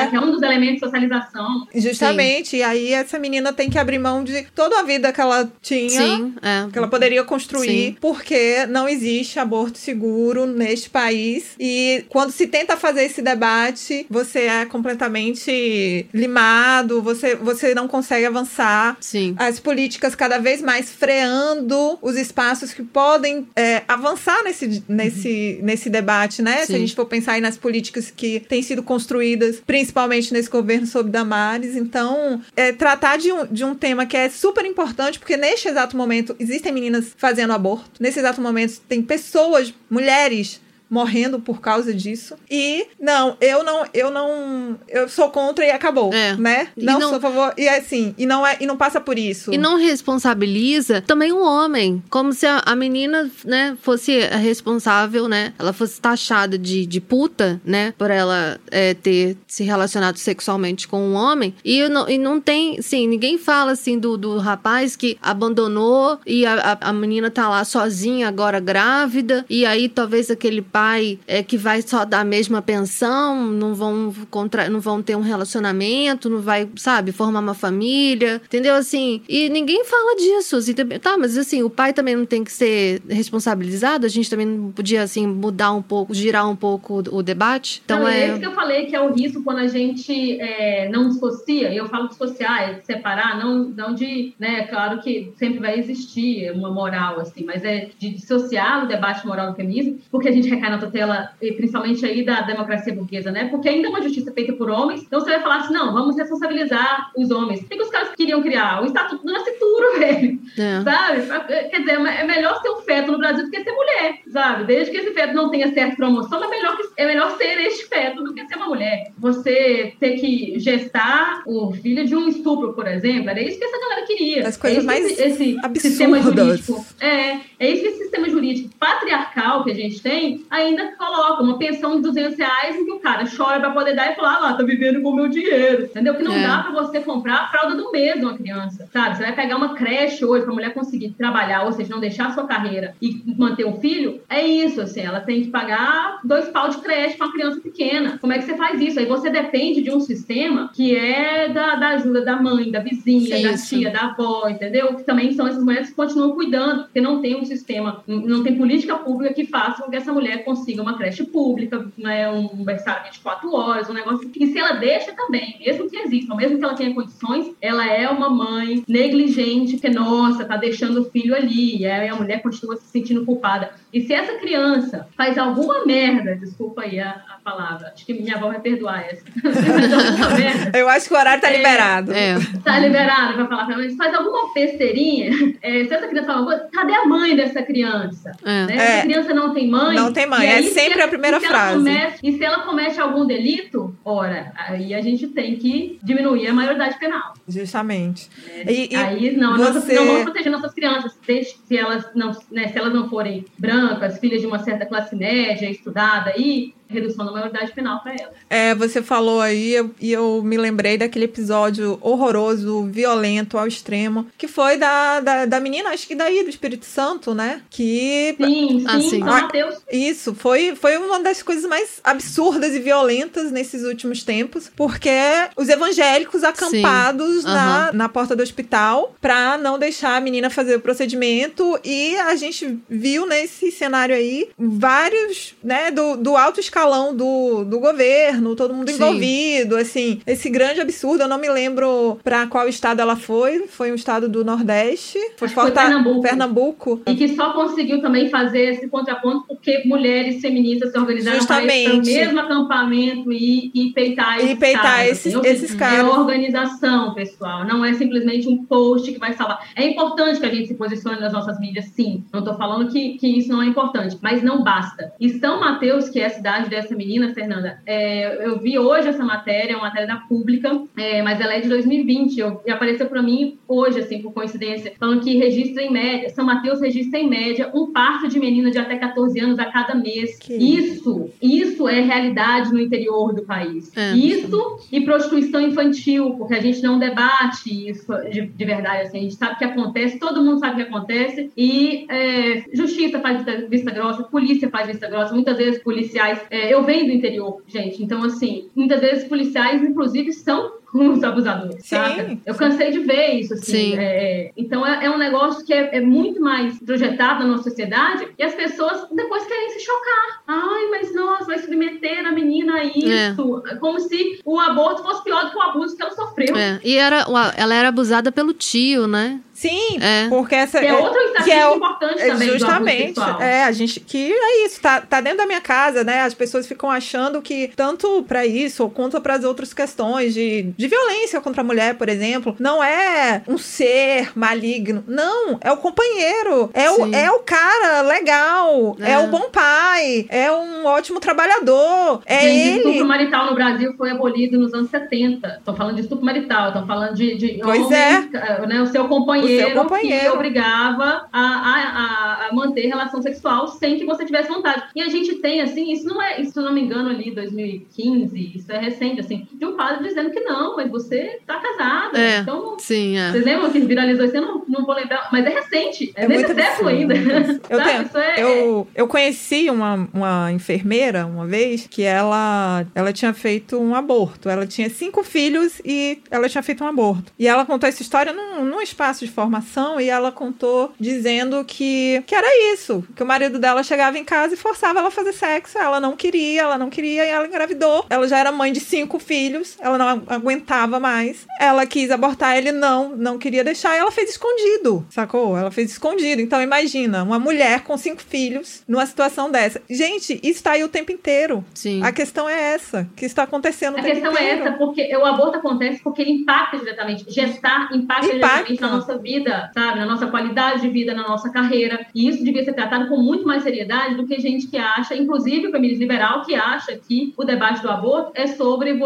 É. Que é um dos elementos de socialização. justamente, e aí essa menina tem que abrir mão de toda a vida que ela tinha. Sim, é. Que ela poderia construir, Sim. Porque não existe aborto seguro neste país. E quando se tenta fazer esse debate, você é completamente limado, você, você não consegue avançar. Sim. As políticas cada vez mais freando os espaços que podem é, avançar nesse, nesse, nesse debate, né? Se Sim. a gente for pensar aí nas políticas que têm sido construídas, principalmente nesse governo sob Damares. Então, é, tratar de um, de um tema que é super importante, porque neste exato momento existem meninas fazendo aborto. Nesse exato momento tem pessoas, mulheres morrendo por causa disso. E não, eu não, eu não, eu sou contra e acabou, É. né? Não, não- sou a favor e é assim, e não é e não passa por isso. E não responsabiliza também o homem. Como se a, a menina, né, fosse a responsável, né? Ela fosse taxada de, de puta, né? Por ela é, ter se relacionado sexualmente com um homem. E não, e não tem, sim, ninguém fala assim do, do rapaz que abandonou e a, a, a menina tá lá sozinha, agora grávida. E aí talvez aquele pai é, que vai só dar a mesma pensão, não vão, contra, não vão ter um relacionamento, não vai, sabe, formar uma família, entendeu? Assim, e ninguém fala disso. Assim, tá, mas assim, o pai também não tem que ser responsabilizado, a gente também não podia, assim, mudar um pouco, girar um pouco o, debate. Então Não, é. é isso que eu falei, que é o risco quando a gente é, não dissocia, e eu falo dissociar, é separar, não, não de, né, claro que sempre vai existir uma moral, assim, mas é de dissociar o debate moral do feminismo, porque a gente recai na tutela, e principalmente aí da democracia burguesa, né, porque ainda é uma justiça feita por homens, então você vai falar assim, não, vamos responsabilizar os homens. O que os caras queriam criar? O Estatuto do Nascituro, velho é. sabe? Quer dizer, é melhor ser um feto no Brasil do que ser mulher, sabe? Desde que esse feto não tenha certa promoção, é melhor, que, é melhor ser este feto do que ser uma mulher. Você ter que gestar o filho de um estupro, por exemplo, era isso que essa galera queria. As coisas É mais esse, esse absurdas. sistema jurídico. É, é isso que esse sistema jurídico patriarcal que a gente tem ainda coloca uma pensão de 200 reais em que o cara chora pra poder dar e falar, ah lá, tá vivendo com o meu dinheiro, entendeu? Que não É. dá pra você comprar a fralda do mês de uma criança, sabe? Você vai pegar uma creche hoje pra mulher conseguir trabalhar, ou seja, não deixar a sua carreira e manter um filho, é isso, assim, ela tem que pagar dois pau de creche pra uma criança pequena. Como é que você faz isso? Aí você depende de um sistema que é da, da ajuda da mãe, da vizinha, da Isso. tia, da avó, entendeu? Que também são essas mulheres que continuam cuidando, porque não tem um sistema, não tem política pública que faça com que essa mulher consiga uma creche pública, né, um berçário 24 horas, um negócio. E se ela deixa também, mesmo que exista, mesmo que ela tenha condições, ela é uma mãe negligente, que, nossa, tá deixando o filho ali, e aí a mulher continua se sentindo culpada. E se essa criança faz alguma merda, desculpa aí a, a palavra, acho que minha avó vai perdoar essa. faz alguma merda, Eu acho que o horário tá É. liberado. É. tá liberado pra falar pra ela, faz alguma besteirinha, é, se essa criança fala, "Pô, cadê a mãe dessa criança? É. Né? É. Essa criança não tem mãe. Não tem mãe, e é aí, sempre se a primeira e frase. comete- e se ela comete algum delito, ora, aí a gente tem que diminuir a maioridade penal. Justamente. E, e aí não, nós você- não vamos proteger nossas crianças, desde se elas não, né, se elas não forem brancas, filhas de uma certa classe média, estudada aí, redução da maioridade penal para elas. É, você falou aí eu- e eu me lembrei daquele episódio horroroso, violento ao extremo, que foi da, da, da menina, acho que daí, do Espírito Santo, né? Que Sim, sim, Ah, sim. São Mateus. Isso, foi, foi uma das coisas mais absurdas e violentas nesses últimos tempos, porque os evangélicos acampados na, aham. na porta do hospital pra não deixar a menina fazer o procedimento e a gente viu nesse cenário aí vários, né, do, do alto escalão do, do governo, todo mundo Sim. envolvido, assim, esse grande absurdo, eu não me lembro pra qual estado ela foi, foi um estado do Nordeste, foi, que foi Forta- Pernambuco. Pernambuco. E que só conseguiu também fazer esse contraponto porque mulheres feministas se organizaram para esse Justamente. mesmo acampamento e, e peitar E esses peitar caras, esses- assim. Esses É caras. organização, pessoal. Não é simplesmente um post que vai salvar. É importante que a gente se posicione nas nossas mídias, sim. Não estou falando que, que isso não é importante, mas não basta. E São Mateus, que é a cidade dessa menina, Fernanda, é, eu vi hoje essa matéria, é uma matéria da Pública, é, mas ela é de 2020. Eu, e apareceu para mim hoje, assim, por coincidência, falando que registra em média, São Mateus registra em média um parto de menina de até 14 anos a cada mês. Que isso, isso é realidade no interior do país. É. Isso e prostituição infantil, porque a gente não debate isso de, de verdade. Assim, a gente sabe o que acontece, todo mundo sabe o que acontece, e é, justiça faz vista, vista grossa, polícia faz vista grossa, muitas vezes policiais. é, eu venho do interior, gente, então, assim, muitas vezes policiais, inclusive, são os abusadores, Sim, saca? Eu cansei de ver isso, assim. Sim. é, então, é, é um negócio que é, é muito mais projetado na nossa sociedade e as pessoas depois querem se chocar. Ai, mas nossa, vai submeter a menina a isso. Como se o aborto fosse pior do que o abuso que ela sofreu. É. E era, ela era abusada pelo tio, né? Sim, É. porque essa Que é outra que estatística é o- importante é também do abuso justamente, é, a gente que é isso, tá, tá dentro da minha casa, né? As pessoas ficam achando que tanto pra isso ou quanto para as outras questões de, de violência contra a mulher, por exemplo, não é um ser maligno, não, é o companheiro, é o, é o cara legal, é. É. o bom pai, é um ótimo trabalhador, é Gente, ele. estupro marital no Brasil foi abolido nos anos 70. Estão falando de estupro marital, estão falando de, de Pois homem, é. eh, né, o seu companheiro, O seu companheiro. que obrigava a, a, a- manter relação sexual sem que você tivesse vontade. E a gente tem, assim, isso não é, se eu não me engano, ali 2015, isso é recente, assim, de um padre dizendo que não, mas você tá casada. É. Então, Sim, é. vocês lembram que viralizou isso? Eu não, não vou lembrar, mas é recente, é, nesse muito século ainda. Eu, tenho, é- eu, eu conheci uma, uma enfermeira uma vez que ela, ela tinha feito um aborto. Ela tinha cinco filhos e ela tinha feito um aborto. E ela contou essa história num, num espaço de formação e ela contou dizendo que, que era isso: que o marido dela chegava em casa e forçava ela a fazer sexo. Ela não queria, ela não queria e ela engravidou. Ela já era mãe de cinco filhos, ela não aguentava mais. Ela quis abortar, ele não, não queria deixar e ela fez escondido, sacou? Ela fez escondido. Então imagina, uma mulher com cinco filhos numa situação dessa. Gente, isso tá aí o tempo inteiro. Sim. A questão é essa, que está acontecendo o A tempo questão é inteiro. essa, porque o aborto acontece porque ele impacta diretamente. Gestar impacta, Impacta. diretamente na nossa vida, sabe? Na nossa qualidade de vida, na nossa carreira. E isso devia ser tratado com muito mais seriedade do que gente que acha, inclusive o feminismo liberal, que acha que o debate do aborto é sobre,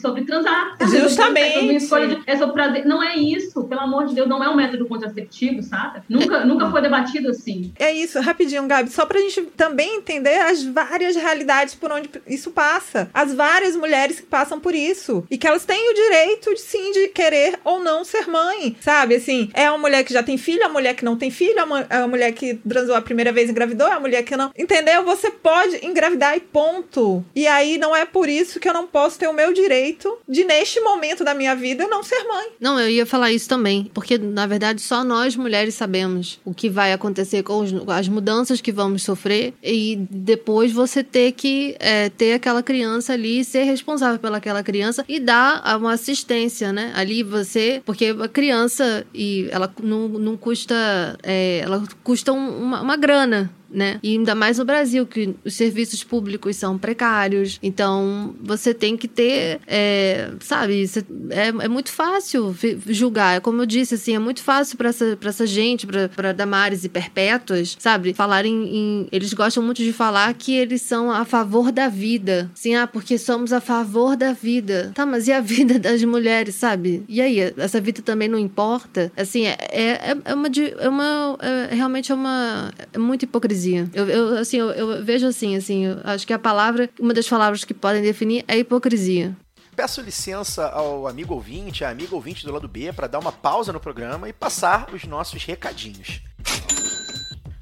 sobre transar. sabe? Justamente. É sobre de- é sobre prazer. Não é isso, pelo amor de Deus, não é um método contraceptivo, sabe? Nunca, nunca foi debatido assim. É isso, rapidinho, Gabi, só pra gente também entender as várias realidades por onde isso passa. As várias mulheres que passam por isso. E que elas têm o direito, de, sim, de querer ou não ser mãe. Sabe, assim, é a mulher que já tem filho, a mulher que não tem filho, a, mu- a mulher que transou a primeira vez engravidou, a mulher que não. Entendeu? Você pode engravidar e ponto. E aí não é por isso que eu não posso ter o meu direito de, neste momento da minha vida, não ser mãe. Não, eu ia falar isso também, porque na verdade só nós mulheres sabemos o que vai acontecer com os- as mudanças que vamos sofrer e depois você ter que é, ter aquela criança ali, ser responsável pelaquela criança e dar uma assistência, né? Ali você, porque a criança e ela não, não custa, é, ela custa um- uma, uma grana. Né? E ainda mais no Brasil, que os serviços públicos são precários. Então, você tem que ter, é, sabe, é, é muito fácil julgar. É Como eu disse, assim, é muito fácil pra essa, pra essa gente, pra Damares e Perpétuas, sabe? Falarem em. Eles gostam muito de falar que eles são a favor da vida. Assim, ah, porque somos a favor da vida. Tá, mas e a vida das mulheres, sabe? E aí, essa vida também não importa? Assim, é, é, é uma. É uma é, realmente é uma. É muita hipocrisia hipocrisia. Eu, eu assim, eu, eu vejo assim, assim, acho que a palavra, uma das palavras que podem definir é hipocrisia. Peço licença ao amigo ouvinte, a amiga ouvinte do lado B, para dar uma pausa no programa e passar os nossos recadinhos.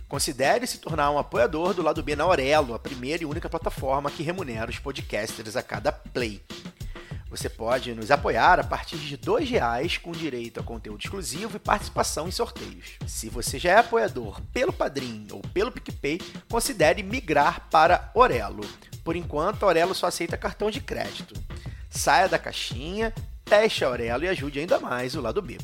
Considere se tornar um apoiador do lado B na Aurelo, a primeira e única plataforma que remunera os podcasters a cada play. Você pode nos apoiar a partir de R$ reais com direito a conteúdo exclusivo e participação em sorteios. Se você já é apoiador pelo Padrim ou pelo PicPay, considere migrar para Orelo. Por enquanto, a Orelo só aceita cartão de crédito. Saia da caixinha, teste a Aurelo e ajude ainda mais o lado B.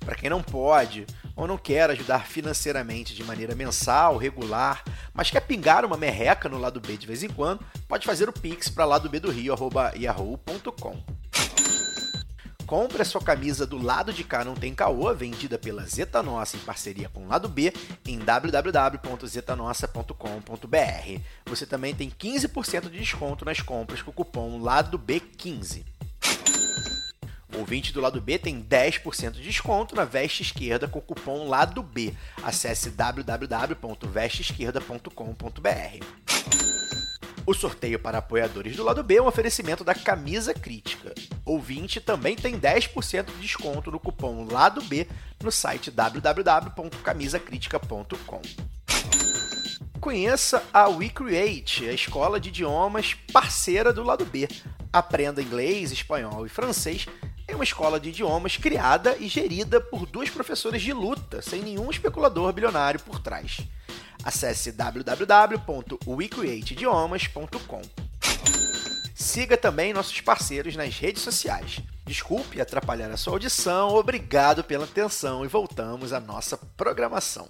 Para quem não pode ou não quer ajudar financeiramente de maneira mensal, regular, mas quer pingar uma merreca no lado B de vez em quando, pode fazer o pix para lado B do Rio. Compre a sua camisa do lado de cá não tem caô, vendida pela Zeta Nossa em parceria com o lado B em www.zetanossa.com.br. Você também tem 15% de desconto nas compras com o cupom lado B15. O ouvinte do lado B tem 10% de desconto na veste esquerda com o cupom lado B. Acesse www.vesteesquerda.com.br. O sorteio para apoiadores do lado B é um oferecimento da Camisa Crítica. Ouvinte também tem 10% de desconto no cupom Lado B no site www.camisacritica.com. Conheça a WeCreate, a escola de idiomas parceira do lado B. Aprenda inglês, espanhol e francês uma escola de idiomas criada e gerida por duas professoras de luta, sem nenhum especulador bilionário por trás. Acesse www.wecreateidiomas.com. Siga também nossos parceiros nas redes sociais. Desculpe atrapalhar a sua audição, obrigado pela atenção e voltamos à nossa programação.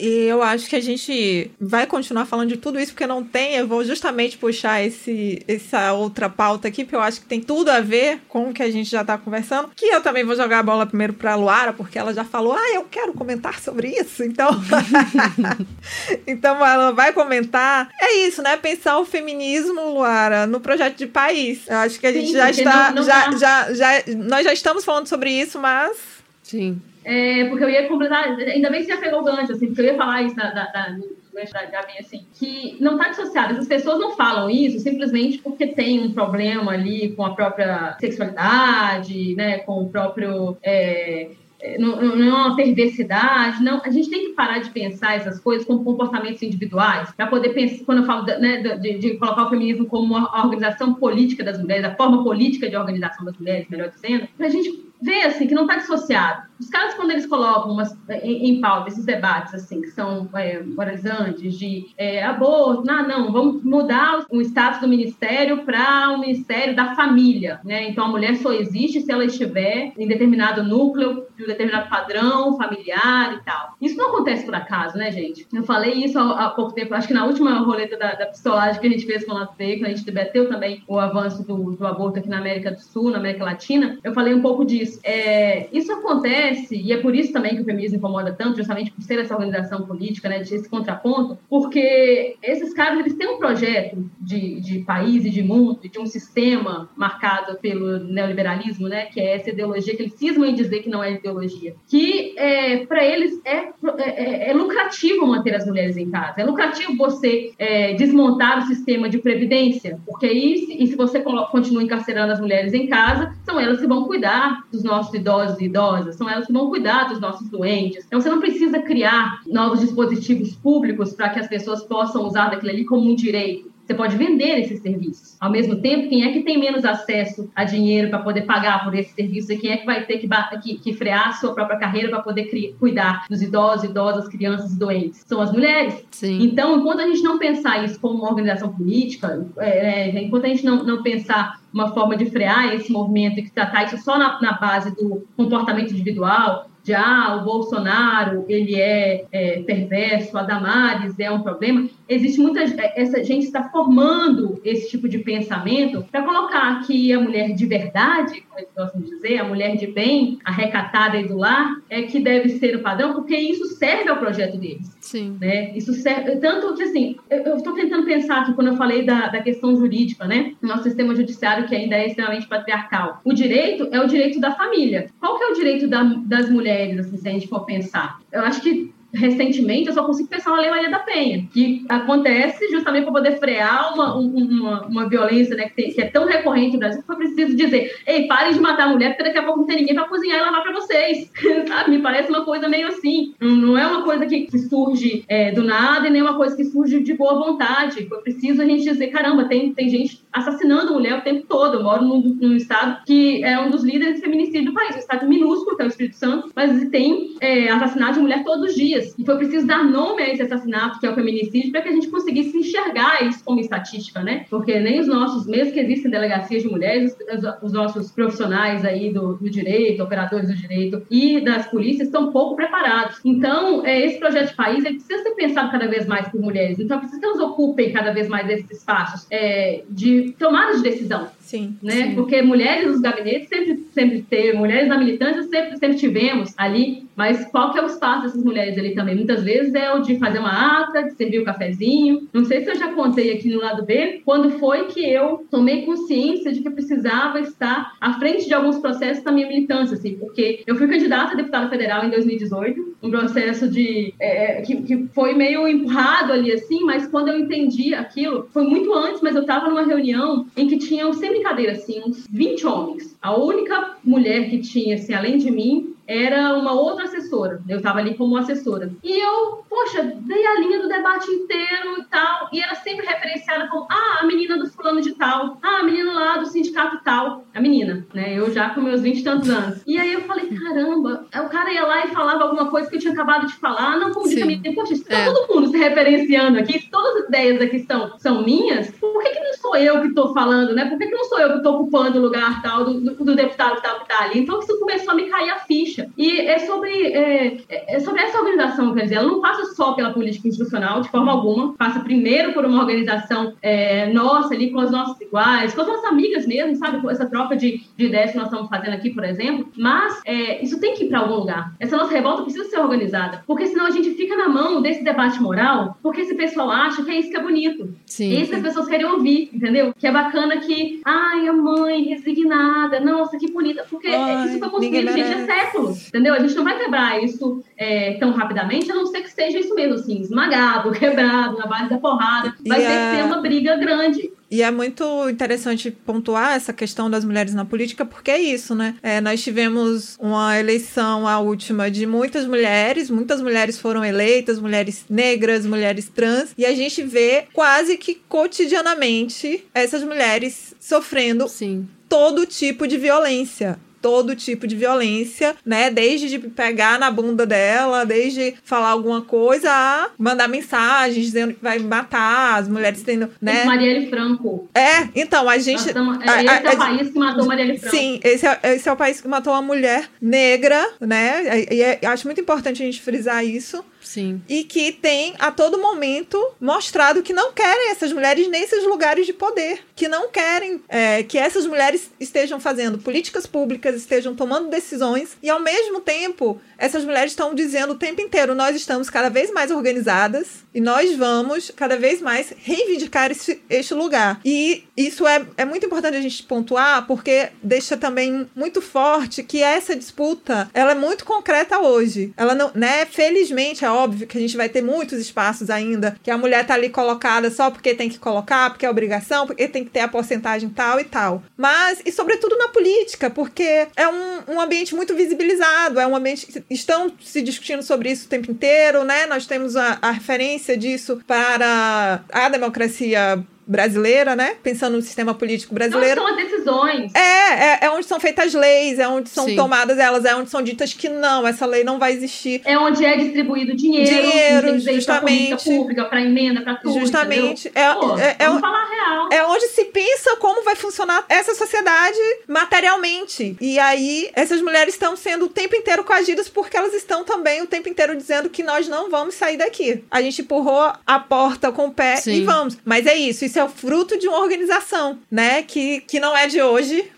E eu acho que a gente vai continuar falando de tudo isso, porque não tem. Eu vou justamente puxar esse, essa outra pauta aqui, porque eu acho que tem tudo a ver com o que a gente já tá conversando. Que eu também vou jogar a bola primeiro pra Luara, porque ela já falou, ah, eu quero comentar sobre isso. Então. então ela vai comentar. É isso, né? Pensar o feminismo, Luara, no projeto de país. Eu acho que a gente Sim, já está. não- não já, já, já, nós já estamos falando sobre isso, mas. Sim. É, porque eu ia completar, ainda bem que você já pegou o gancho, assim, porque eu ia falar isso da, da, da, da Gabi, assim, que não está dissociado. As pessoas não falam isso simplesmente porque tem um problema ali com a própria sexualidade, né, com o próprio. é, é, não, não é uma perversidade, não. A gente tem que parar de pensar essas coisas como comportamentos individuais, para poder pensar, quando eu falo né, de, de colocar o feminismo como uma organização política das mulheres, a forma política de organização das mulheres, melhor dizendo, para a gente ver assim que não está dissociado. Os caras quando eles colocam umas, em, em pauta esses debates assim que são é, moralizantes de é, aborto, não, não, vamos mudar o, status do ministério para o ministério da família, né? Então a mulher só existe se ela estiver em determinado núcleo, de um determinado padrão familiar e tal. Isso não acontece por acaso, né, gente? Eu falei isso há, há pouco tempo, acho que na última roleta da, da pistolagem que a gente fez com B, quando a gente debateu também o avanço do, do aborto aqui na América do Sul, na América Latina, eu falei um pouco disso. É, isso acontece, e é por isso também que o feminismo incomoda tanto, justamente por ser essa organização política, né, de esse contraponto, porque esses caras eles têm um projeto de, de país e de mundo, e de um sistema marcado pelo neoliberalismo, né, que é essa ideologia que eles cismam em dizer que não é ideologia, que é, para eles é, é, é lucrativo manter as mulheres em casa, é lucrativo você é, desmontar o sistema de previdência, porque se- e se você continua encarcerando as mulheres em casa, são elas que vão cuidar dos nossos idosos e idosas, são elas que vão cuidar dos nossos doentes. Então você não precisa criar novos dispositivos públicos para que as pessoas possam usar daquilo ali como um direito. Você pode vender esses serviços. Ao mesmo tempo, quem é que tem menos acesso a dinheiro para poder pagar por esse serviço? E quem é que vai ter que, que- que frear a sua própria carreira para poder cuidar dos idosos, idosas, crianças e doentes? São as mulheres. Sim. Então, enquanto a gente não pensar isso como uma organização política, é, é, enquanto a gente não, não pensar uma forma de frear esse movimento e que tratar isso só na, na base do comportamento individual, de ah, o Bolsonaro ele é, é, perverso, a Damares é um problema, existe muita essa gente está formando esse tipo de pensamento para colocar que a mulher de verdade, como eles gostam de dizer, a mulher de bem, a recatada e do lar, é que deve ser o padrão, porque isso serve ao projeto deles Sim. né? Isso serve, tanto que assim, eu estou tentando pensar aqui quando eu falei da, da questão jurídica, né? Nosso sistema judiciário que ainda é extremamente patriarcal. O direito é o direito da família. Qual que é o direito da- das mulheres, assim, se a gente for pensar? Eu acho que recentemente, eu só consigo pensar na Lei Maria da Penha, que acontece justamente para poder frear uma, uma, uma violência né, que, tem, que, é tão recorrente no Brasil, que foi preciso dizer, ei, parem de matar a mulher, porque daqui a pouco não tem ninguém para cozinhar e lavar para vocês, sabe? Me parece uma coisa meio assim, não é uma coisa que, que surge é, do nada e nem uma coisa que surge de boa vontade, foi preciso a gente dizer, caramba, tem, tem gente assassinando mulher o tempo todo, eu moro num, num estado que é um dos líderes de feminicídio do país, um estado minúsculo, que é o Espírito Santo, mas tem é, assassinato de mulher todos os dias. E foi preciso dar nome a esse assassinato, que é o feminicídio, para que a gente conseguisse enxergar isso como estatística, né? Porque nem os nossos, mesmo que existem delegacias de mulheres, os, os nossos profissionais aí do, do, direito, operadores do direito e das polícias estão pouco preparados. Então, é, esse projeto de país ele precisa ser pensado cada vez mais por mulheres. Então, precisa que elas ocupem cada vez mais esses espaços é, de tomada de decisão. Sim, né? sim. Porque mulheres nos gabinetes sempre, sempre teve, mulheres na militância sempre, sempre tivemos ali, mas qual que é o espaço dessas mulheres ali também? Muitas vezes é o de fazer uma ata, de servir o um cafezinho. Não sei se eu já contei aqui no lado B, quando foi que eu tomei consciência de que eu precisava estar à frente de alguns processos da minha militância, assim, porque eu fui candidata a deputada federal em 2018, um processo de é, que, que foi meio empurrado ali assim, mas quando eu entendi aquilo, foi muito antes, mas eu estava numa reunião em que tinham sem brincadeira assim, uns 20 homens. A única mulher que tinha assim, além de mim, era uma outra assessora. Eu estava ali como assessora. E eu, poxa, dei a linha do debate inteiro e tal. E era sempre referenciada como, ah, a menina do fulano de tal. Ah, a menina lá do sindicato tal. A menina, né? Eu já com meus 20 e tantos anos. E aí eu falei, caramba. Aí o cara ia lá e falava alguma coisa que eu tinha acabado de falar. Não, como disse a menina, poxa, se tá É. todo mundo se referenciando aqui, se todas as ideias aqui são, são minhas, por que, que não sou eu que estou falando, né? Por que, que não sou eu que estou ocupando o lugar tal do, do, do deputado tal que tá ali? Então isso começou a me cair a ficha. E é sobre, é, é sobre essa organização, quer dizer, ela não passa só pela política institucional, de forma alguma, passa primeiro por uma organização é, nossa ali, com as nossas iguais, com as nossas amigas mesmo, sabe? Com essa troca de, de ideias que nós estamos fazendo aqui, por exemplo. Mas é, isso tem que ir para algum lugar. Essa nossa revolta precisa ser organizada, porque senão a gente fica na mão desse debate moral, porque esse pessoal acha que é isso que é bonito. Sim. É isso que as pessoas querem ouvir, entendeu? Que é bacana que, ai, a mãe resignada, nossa, que bonita. Porque Ai, isso foi ninguém construído, gente, há merece. Entendeu? A gente não vai quebrar isso é, tão rapidamente, a não ser que seja isso mesmo, assim, esmagado, quebrado, na base da porrada. Vai E ter a- que ter uma briga grande. E é muito interessante pontuar essa questão das mulheres na política, porque é isso, né? É, nós tivemos uma eleição, a última, de muitas mulheres, muitas mulheres foram eleitas, mulheres negras, mulheres trans, e a gente vê quase que cotidianamente essas mulheres sofrendo Sim. todo tipo de violência. Todo tipo de violência, né? Desde de pegar na bunda dela, desde falar alguma coisa, a mandar mensagens dizendo que vai matar, as mulheres tendo, né? Marielle Franco. É, então, a gente. a- esse a- é a- o país que matou Marielle Franco. Sim, esse é, esse é o país que matou uma mulher negra, né? E, e é- acho muito importante a gente frisar isso. Sim. E que tem a todo momento mostrado que não querem essas mulheres nesses lugares de poder. Que não querem é, que essas mulheres estejam fazendo políticas públicas, estejam tomando decisões. E ao mesmo tempo, essas mulheres estão dizendo o tempo inteiro: nós estamos cada vez mais organizadas e nós vamos cada vez mais reivindicar esse, este lugar. E isso é, é muito importante a gente pontuar, porque deixa também muito forte que essa disputa ela é muito concreta hoje. Ela não, né? Felizmente, é óbvio que a gente vai ter muitos espaços ainda que a mulher tá ali colocada só porque tem que colocar, porque é obrigação, porque tem que ter a porcentagem tal e tal. Mas, e sobretudo na política, porque é um, um ambiente muito visibilizado, é um ambiente que estão se discutindo sobre isso o tempo inteiro, né? Nós temos a, a referência disso para a democracia brasileira, né? Pensando no sistema político brasileiro. são as decisões. É, é, é onde são feitas leis, é onde são Sim. tomadas elas, é onde são ditas que não, essa lei não vai existir. É onde é distribuído dinheiro, Dinheiro, dizer pra política justamente. pública, para emenda, para tudo. Justamente. É, Pô, é, é, vamos falar a real. é onde se pensa como vai funcionar essa sociedade materialmente. E aí, essas mulheres estão sendo o tempo inteiro coagidas porque elas estão também o tempo inteiro dizendo que nós não vamos sair daqui. A gente empurrou a porta com o pé Sim. e vamos. Mas é isso, isso é o fruto de uma organização, né? Que, que não é de hoje.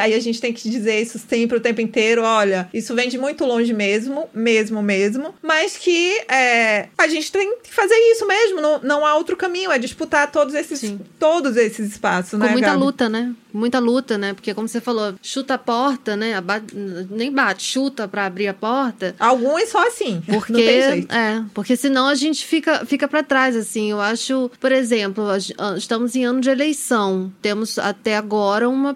Aí a gente tem que dizer isso sempre o tempo inteiro. Olha, isso vem de muito longe mesmo, mesmo, mesmo. Mas que é, a gente tem que fazer isso mesmo. Não, não há outro caminho. É disputar todos esses, Sim. todos esses espaços, Com né, muita Gabi? luta, né? Muita luta, né? Porque, como você falou, chuta a porta, né? Nem bate, chuta pra abrir a porta. Alguns só assim. Porque, não tem jeito. é, porque senão a gente fica, fica para trás, assim. Eu acho, por exemplo, ah, estamos em ano de eleição. Temos até agora uma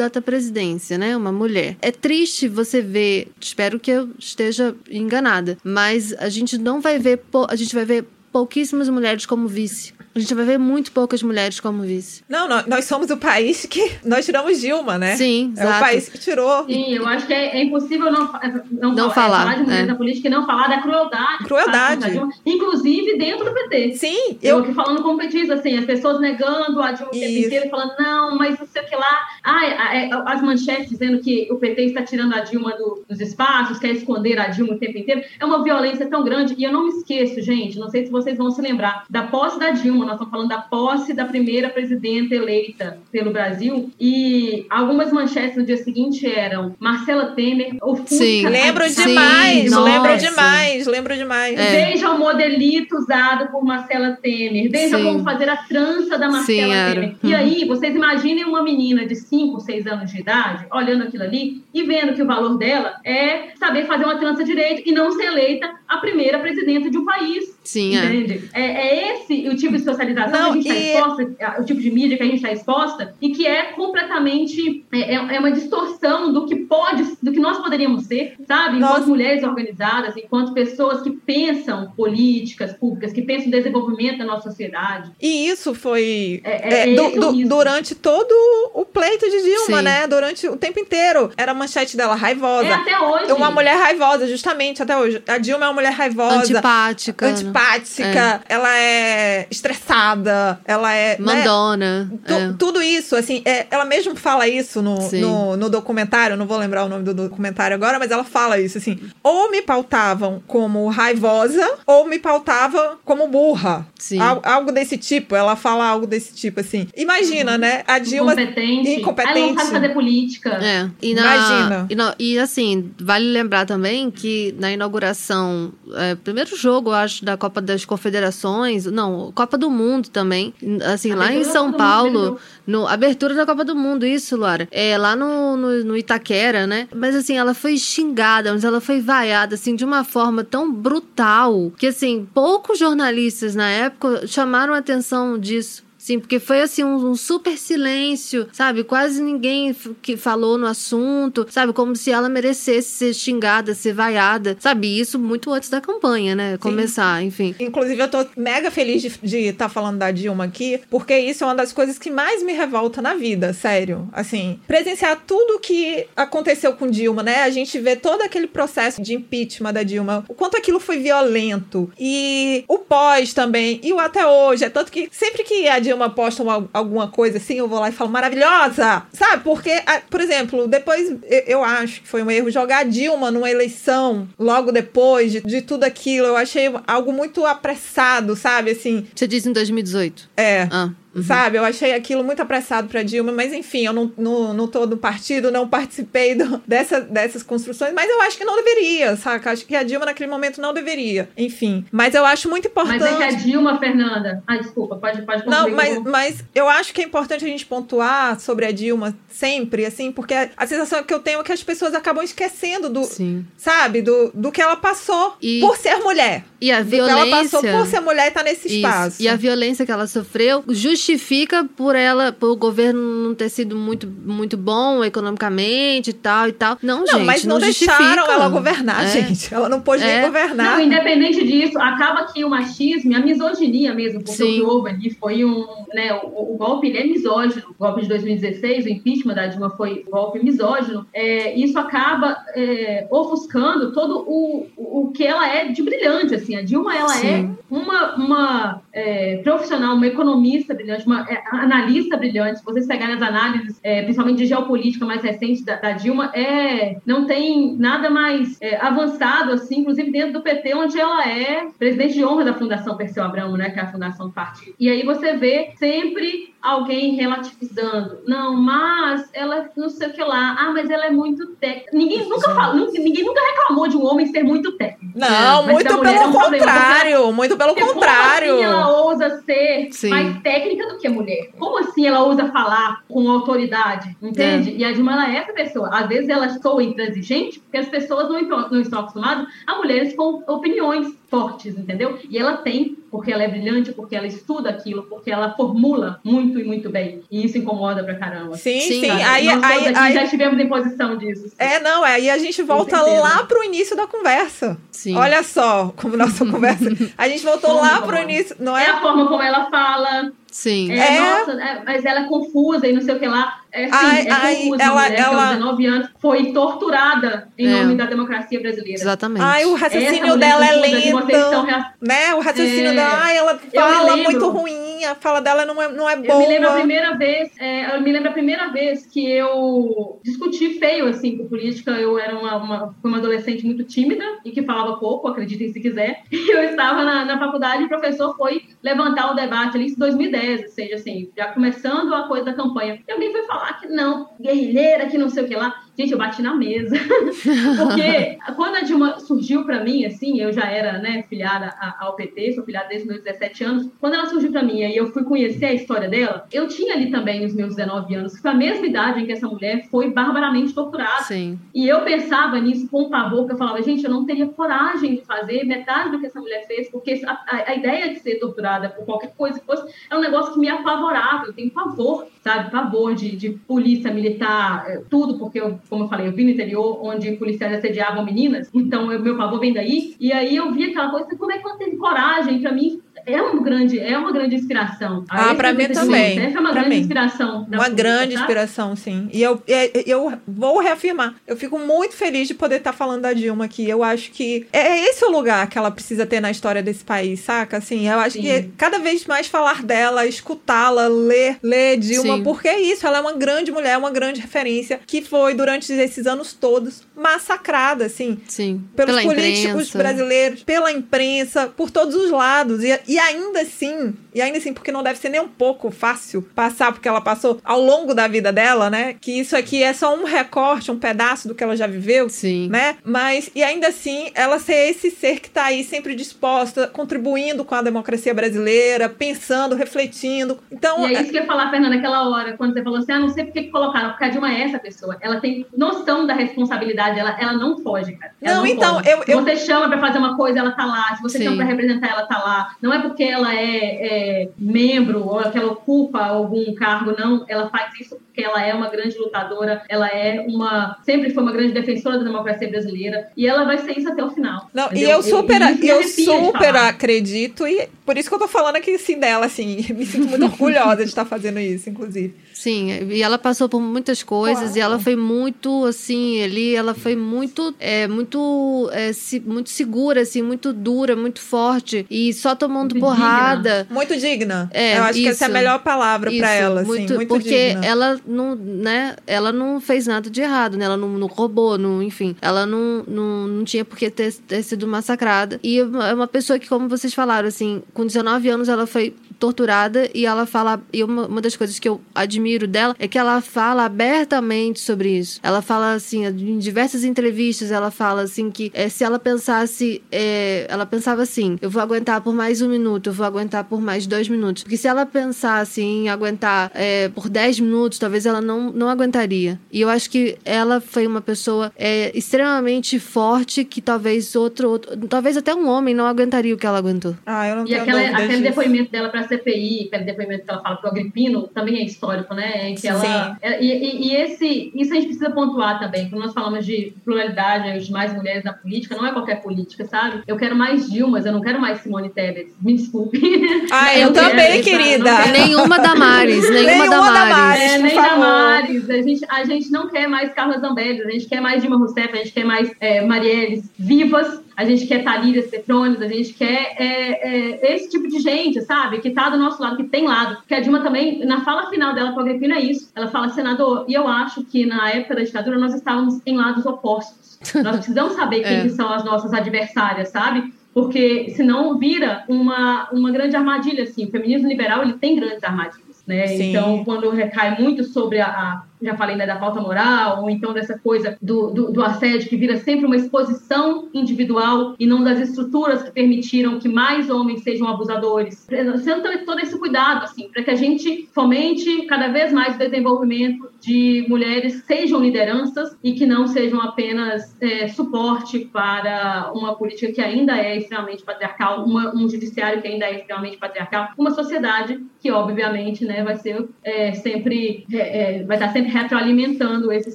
pré-candidata à presidência, né? Uma mulher. É triste você ver, espero que eu esteja enganada, mas a gente não vai ver, a gente vai ver pouquíssimas mulheres como vice. A gente vai ver muito poucas mulheres como vice. Não, nós, nós somos o país que nós tiramos Dilma, né? Sim, É o país que tirou. Sim, eu acho que é, é impossível não, fa- não, Não falar, falar, é, falar de mulheres é. na política e não falar da crueldade. Crueldade. Da Dilma, Inclusive dentro do PT. Sim, Eu eu. aqui falando como petista, assim, as pessoas negando a Dilma o tempo inteiro, falando, não, mas não sei o que lá. Ai, a- é, as manchetes dizendo que o PT está tirando a Dilma do- dos espaços, quer esconder a Dilma o tempo inteiro. É uma violência tão grande. E eu não me esqueço, gente, não sei se vocês vão se lembrar, da posse da Dilma, nós estamos falando da posse da primeira presidenta eleita pelo Brasil. E algumas manchetes no dia seguinte eram Marcela Temer, ofusca Sim. Lembro Sim, demais, nossa. lembro demais, lembro demais. É. Veja o modelito usado por Marcela Temer. Veja Sim. como fazer a trança da Marcela Sim. Temer. E Uhum. aí, vocês imaginem uma menina de 5, 6 anos de idade, olhando aquilo ali e vendo que o valor dela é saber fazer uma trança direito e não ser eleita a primeira presidenta de um país. Sim, é. Entende? É, é esse o tipo de socialização Não, que a gente e- está exposta, o tipo de mídia que a gente está exposta, e que é completamente é, é- é uma distorção do que pode, do que nós poderíamos ser, sabe? Enquanto Nossa. mulheres organizadas, enquanto pessoas que pensam políticas públicas, que pensam desenvolvimento da nossa sociedade. E isso foi É- é, é du- esse o du- risco. durante todo o pleito de Dilma, Sim. né? Durante o tempo inteiro. Era a manchete dela raivosa. É até hoje. Uma mulher raivosa, justamente, até hoje. A Dilma é uma mulher raivosa. Antipática. né? Antipática, ela é estressada, ela é. né? Mandona. Tu- é. Tudo isso, assim, é, ela mesmo fala isso no, no, no documentário, não vou lembrar o nome do documentário agora, mas ela fala isso, assim, ou me pautavam como raivosa, ou me pautavam como burra. Sim. Al- algo desse tipo, ela fala algo desse tipo, assim. Imagina, né? A Dilma. incompetente. incompetente. Ela não sabe fazer política. É, e, na, Imagina. E, na- e, assim, vale lembrar também que na inauguração, é, primeiro jogo, eu acho, da Copa das Confederações, não, Copa do Mundo também, assim, lá em Abertura São Paulo, no abertura da Copa do Mundo, isso, Laura, é lá no, no, no Itaquera, né? Mas assim, ela foi xingada, mas ela foi vaiada, assim, de uma forma tão brutal que, assim, poucos jornalistas na época chamaram a atenção disso. Sim, porque foi assim um, um super silêncio, sabe? Quase ninguém que falou no assunto, sabe? Como se ela merecesse ser xingada, ser vaiada, sabe? Isso muito antes da campanha, né? Começar, enfim. Inclusive, eu tô mega feliz de estar falando da Dilma aqui, porque isso é uma das coisas que mais me revolta na vida, sério. Assim, presenciar tudo que aconteceu com Dilma, né? A gente vê todo aquele processo de impeachment da Dilma, o quanto aquilo foi violento. E o pós também, e o até hoje. É tanto que sempre que a Dilma posta uma- alguma coisa assim, eu vou lá e falo, maravilhosa! Sabe? Porque, por exemplo, depois eu, eu acho que foi um erro jogar a Dilma numa eleição logo depois de, de tudo aquilo. Eu achei algo muito apressado, sabe? Assim, Você diz em 2018. é. Ah. Uhum. Sabe, eu achei aquilo muito apressado pra Dilma, mas enfim, eu não, não, não tô no partido, não participei do- dessa, dessas construções, mas eu acho que não deveria, saca? Acho que a Dilma naquele momento não deveria. Enfim, mas eu acho muito importante. Mas é que a Dilma, Fernanda. Ah, desculpa, pode, pode Não, mas, mas eu acho que é importante a gente pontuar sobre a Dilma sempre, assim, porque a, a sensação que eu tenho é que as pessoas acabam esquecendo do, Sim. sabe, do, do que ela passou E- por ser mulher. E a Do que ela passou violência. por ser mulher e tá nesse Isso. espaço. E a violência que ela sofreu justifica por ela, por o governo não ter sido muito, muito bom economicamente e tal e tal. Não, Não, gente, mas não, justifica. deixaram ela governar, É. gente. Ela não pôde É. nem governar. Não, independente disso, acaba que o machismo e a misoginia mesmo, porque Sim. o que houve ali foi um. Né, o, o golpe ele é misógino. O golpe de 2016, o impeachment da Dilma foi um golpe misógino. É, isso acaba é, ofuscando todo o, o que ela é de brilhante. Assim. A Dilma ela é uma, uma é, profissional, uma economista brilhante. Brilhante, uma é, analista brilhante. Se vocês pegarem as análises, é, principalmente de geopolítica mais recente da, da Dilma, é, não tem nada mais é, avançado, assim, inclusive dentro do PT, onde ela é presidente de honra da Fundação Perseu Abramo, né, que é a fundação do partido. E aí você vê sempre alguém relativizando. Não, mas ela não sei o que lá. Ah, mas ela é muito técnica. Ninguém nunca fala, ninguém nunca reclamou de um homem ser muito técnico. Não, Mas muito mulher é pelo um contrário. Muito pelo contrário. Ela ousa ser Sim. mais técnica do que mulher? Como assim ela ousa falar com autoridade? Entende? E a Dilma ela é essa pessoa. Às vezes ela soa intransigente, porque as pessoas não, não estão acostumadas a mulheres com opiniões fortes, entendeu? E ela tem, porque ela é brilhante, porque ela estuda aquilo, porque ela formula muito e muito bem. E isso incomoda pra caramba. Sim, Sim, sim. Aí, Nós aí, aqui aí- já estivemos em posição disso. É, não, aí a gente volta lá pro início da conversa. Sim. Olha só como nossa conversa. A gente voltou Como lá incomoda. pro início, não É é? a forma como ela fala, Sim. É, É. Nossa, é, mas ela é confusa e não sei o que lá. É, sim, Ai, é ai, ela- que ela- aos 19 anos foi torturada em É. nome da democracia brasileira. Exatamente. Ai, o raciocínio dela é lento. rea- Né? O raciocínio É. dela, ai, ela fala muito ruim, a fala dela não é, não é Eu boa. me lembro a primeira vez, é, eu me lembro a primeira vez que eu discuti feio assim com política. Eu era uma, uma, uma adolescente muito tímida e que falava pouco, acreditem se quiser. E eu estava na, na faculdade e o professor foi levantar o debate ali em 2010, ou seja, assim, já começando a coisa da campanha. E alguém foi falar que não, guerrilheira, que não sei o que lá. Gente, eu bati na mesa. Porque quando a Dilma surgiu pra mim, assim, eu já era, né, filiada ao PT, sou filiada desde meus 17 anos. Quando ela surgiu pra mim e eu fui conhecer a história dela, eu tinha ali também os meus 19 anos, que foi a mesma idade em que essa mulher foi barbaramente torturada. Sim. E eu pensava nisso com pavor, que eu falava, gente, eu não teria coragem de fazer metade do que essa mulher fez, porque a, a- a ideia de ser torturada por qualquer coisa que fosse é um negócio que me apavorava. Eu tenho pavor, sabe? Pavor de, de polícia militar, eh, tudo, porque, eu, como eu falei, eu vim no interior onde policiais assediavam meninas, então o meu pavor vem daí. E aí eu vi aquela coisa, como é que ela teve coragem? Pra mim, é uma grande, é uma grande inspiração. Ah, Esse pra mim também, Essa é uma pra grande mim. inspiração. da Uma grande sabe? inspiração, sim. E eu, é- eu vou reafirmar. Eu fico muito feliz de poder estar falando da Dilma aqui. Eu acho que é esse o lugar que ela precisa ter na história desse país, saca? Assim, eu acho Sim. que cada vez mais falar dela, escutá-la, ler, ler Dilma, Sim. porque é isso. Ela é uma grande mulher, uma grande referência que foi, durante esses anos todos, massacrada, assim Sim. pelos Pela políticos imprensa. brasileiros, pela imprensa, por todos os lados. E, e ainda assim, e ainda assim, porque não deve ser nem um pouco fácil passar porque ela passou ao longo da vida dela, né? Que isso aqui é só um recorte, um pedaço do que ela já viveu. Sim. Né? Mas, e ainda assim, ela ser esse ser que tá aí sempre disposta, contribuindo com a democracia brasileira, pensando, refletindo. Então, E é isso que eu ia falar, Fernanda, naquela hora, quando você falou assim, ah, não sei por que colocaram, porque a Dilma é essa pessoa. Ela tem noção da responsabilidade, ela, ela não foge, cara. Ela Não, então, foge. eu- Se eu- você chama pra fazer uma coisa, ela tá lá. Se você Sim. chama pra representar, ela tá lá. Não é porque ela é, é membro ou que ela ocupa algum cargo, não. Ela faz isso porque ela é uma grande lutadora, ela é uma. Sempre foi uma grande defensora da democracia brasileira. E ela vai ser isso até o final. Não, e eu super, eu arrepia de super acredito, e por isso que eu tô falando aqui assim dela, assim, me sinto muito orgulhosa de estar fazendo isso, inclusive. Sim, e ela passou por muitas coisas Claro. e ela foi muito assim, ali ela foi muito é, muito é, se- muito segura assim, muito dura, muito forte e só tomando Muito porrada. Muito digna. É, eu acho que essa é a isso. melhor palavra Isso, pra ela, assim, muito, porque digna. ela não, né, ela não fez nada de errado, né? Ela não, não roubou, não, enfim, ela não, não, não tinha por que ter, ter sido massacrada. E é uma pessoa que, como vocês falaram, assim, com 19 anos ela foi torturada e ela fala, e uma, uma das coisas que eu admiro dela é que ela fala abertamente sobre isso. Ela fala assim, em diversas entrevistas, ela fala assim que eh, se ela pensasse, eh, ela pensava assim, eu vou aguentar por mais um minuto, eu vou aguentar por mais dois minutos. Porque se ela pensasse em aguentar eh, por dez minutos, talvez ela não, não aguentaria. E eu acho que ela foi uma pessoa extremamente forte que talvez outro, outro, talvez até um homem não aguentaria o que ela aguentou. Ah, eu não E tenho aquela, aquele disso. depoimento dela para a CPI, aquele depoimento que ela fala pro Agripino, também é histórico, né? Em que ela, Sim. é- e, e- e esse, isso a gente precisa pontuar também. Quando nós falamos de pluralidade, de mais mulheres na política, não é qualquer política, sabe? Eu quero mais Dilmas, eu não quero mais Simone Tebet. Me desculpe. Ah, eu, Eu também, quero, querida. não. Nenhuma Damares, nenhuma, Nenhuma Damares. Damares. É, nem favor. Damares. A gente, a gente não quer mais Carla Zambelli, a gente quer mais Dilma Rousseff, a gente quer mais é, Marielles vivas. A gente quer Talírias Petrones, a gente quer é, é, esse tipo de gente, sabe? Que tá do nosso lado, que tem lado. Porque a Dilma também, na fala final dela com a Agripina, é isso. Ela fala, senador, e eu acho que na época da ditadura nós estávamos em lados opostos. Nós precisamos saber quem É. são as nossas adversárias, sabe? Porque senão vira uma, uma grande armadilha, assim. O feminismo liberal, ele tem grandes armadilhas, né? Sim. Então, quando recai muito sobre a, a- já falei, né, da pauta moral, ou então dessa coisa do, do, do assédio, que vira sempre uma exposição individual e não das estruturas que permitiram que mais homens sejam abusadores. Sendo todo- todo esse cuidado, assim, para que a gente fomente cada vez mais o desenvolvimento de mulheres sejam lideranças e que não sejam apenas é, suporte para uma política que ainda é extremamente patriarcal, uma- um judiciário que ainda é extremamente patriarcal, uma sociedade que, obviamente, né, vai ser é, sempre é, é, vai estar sempre retroalimentando esses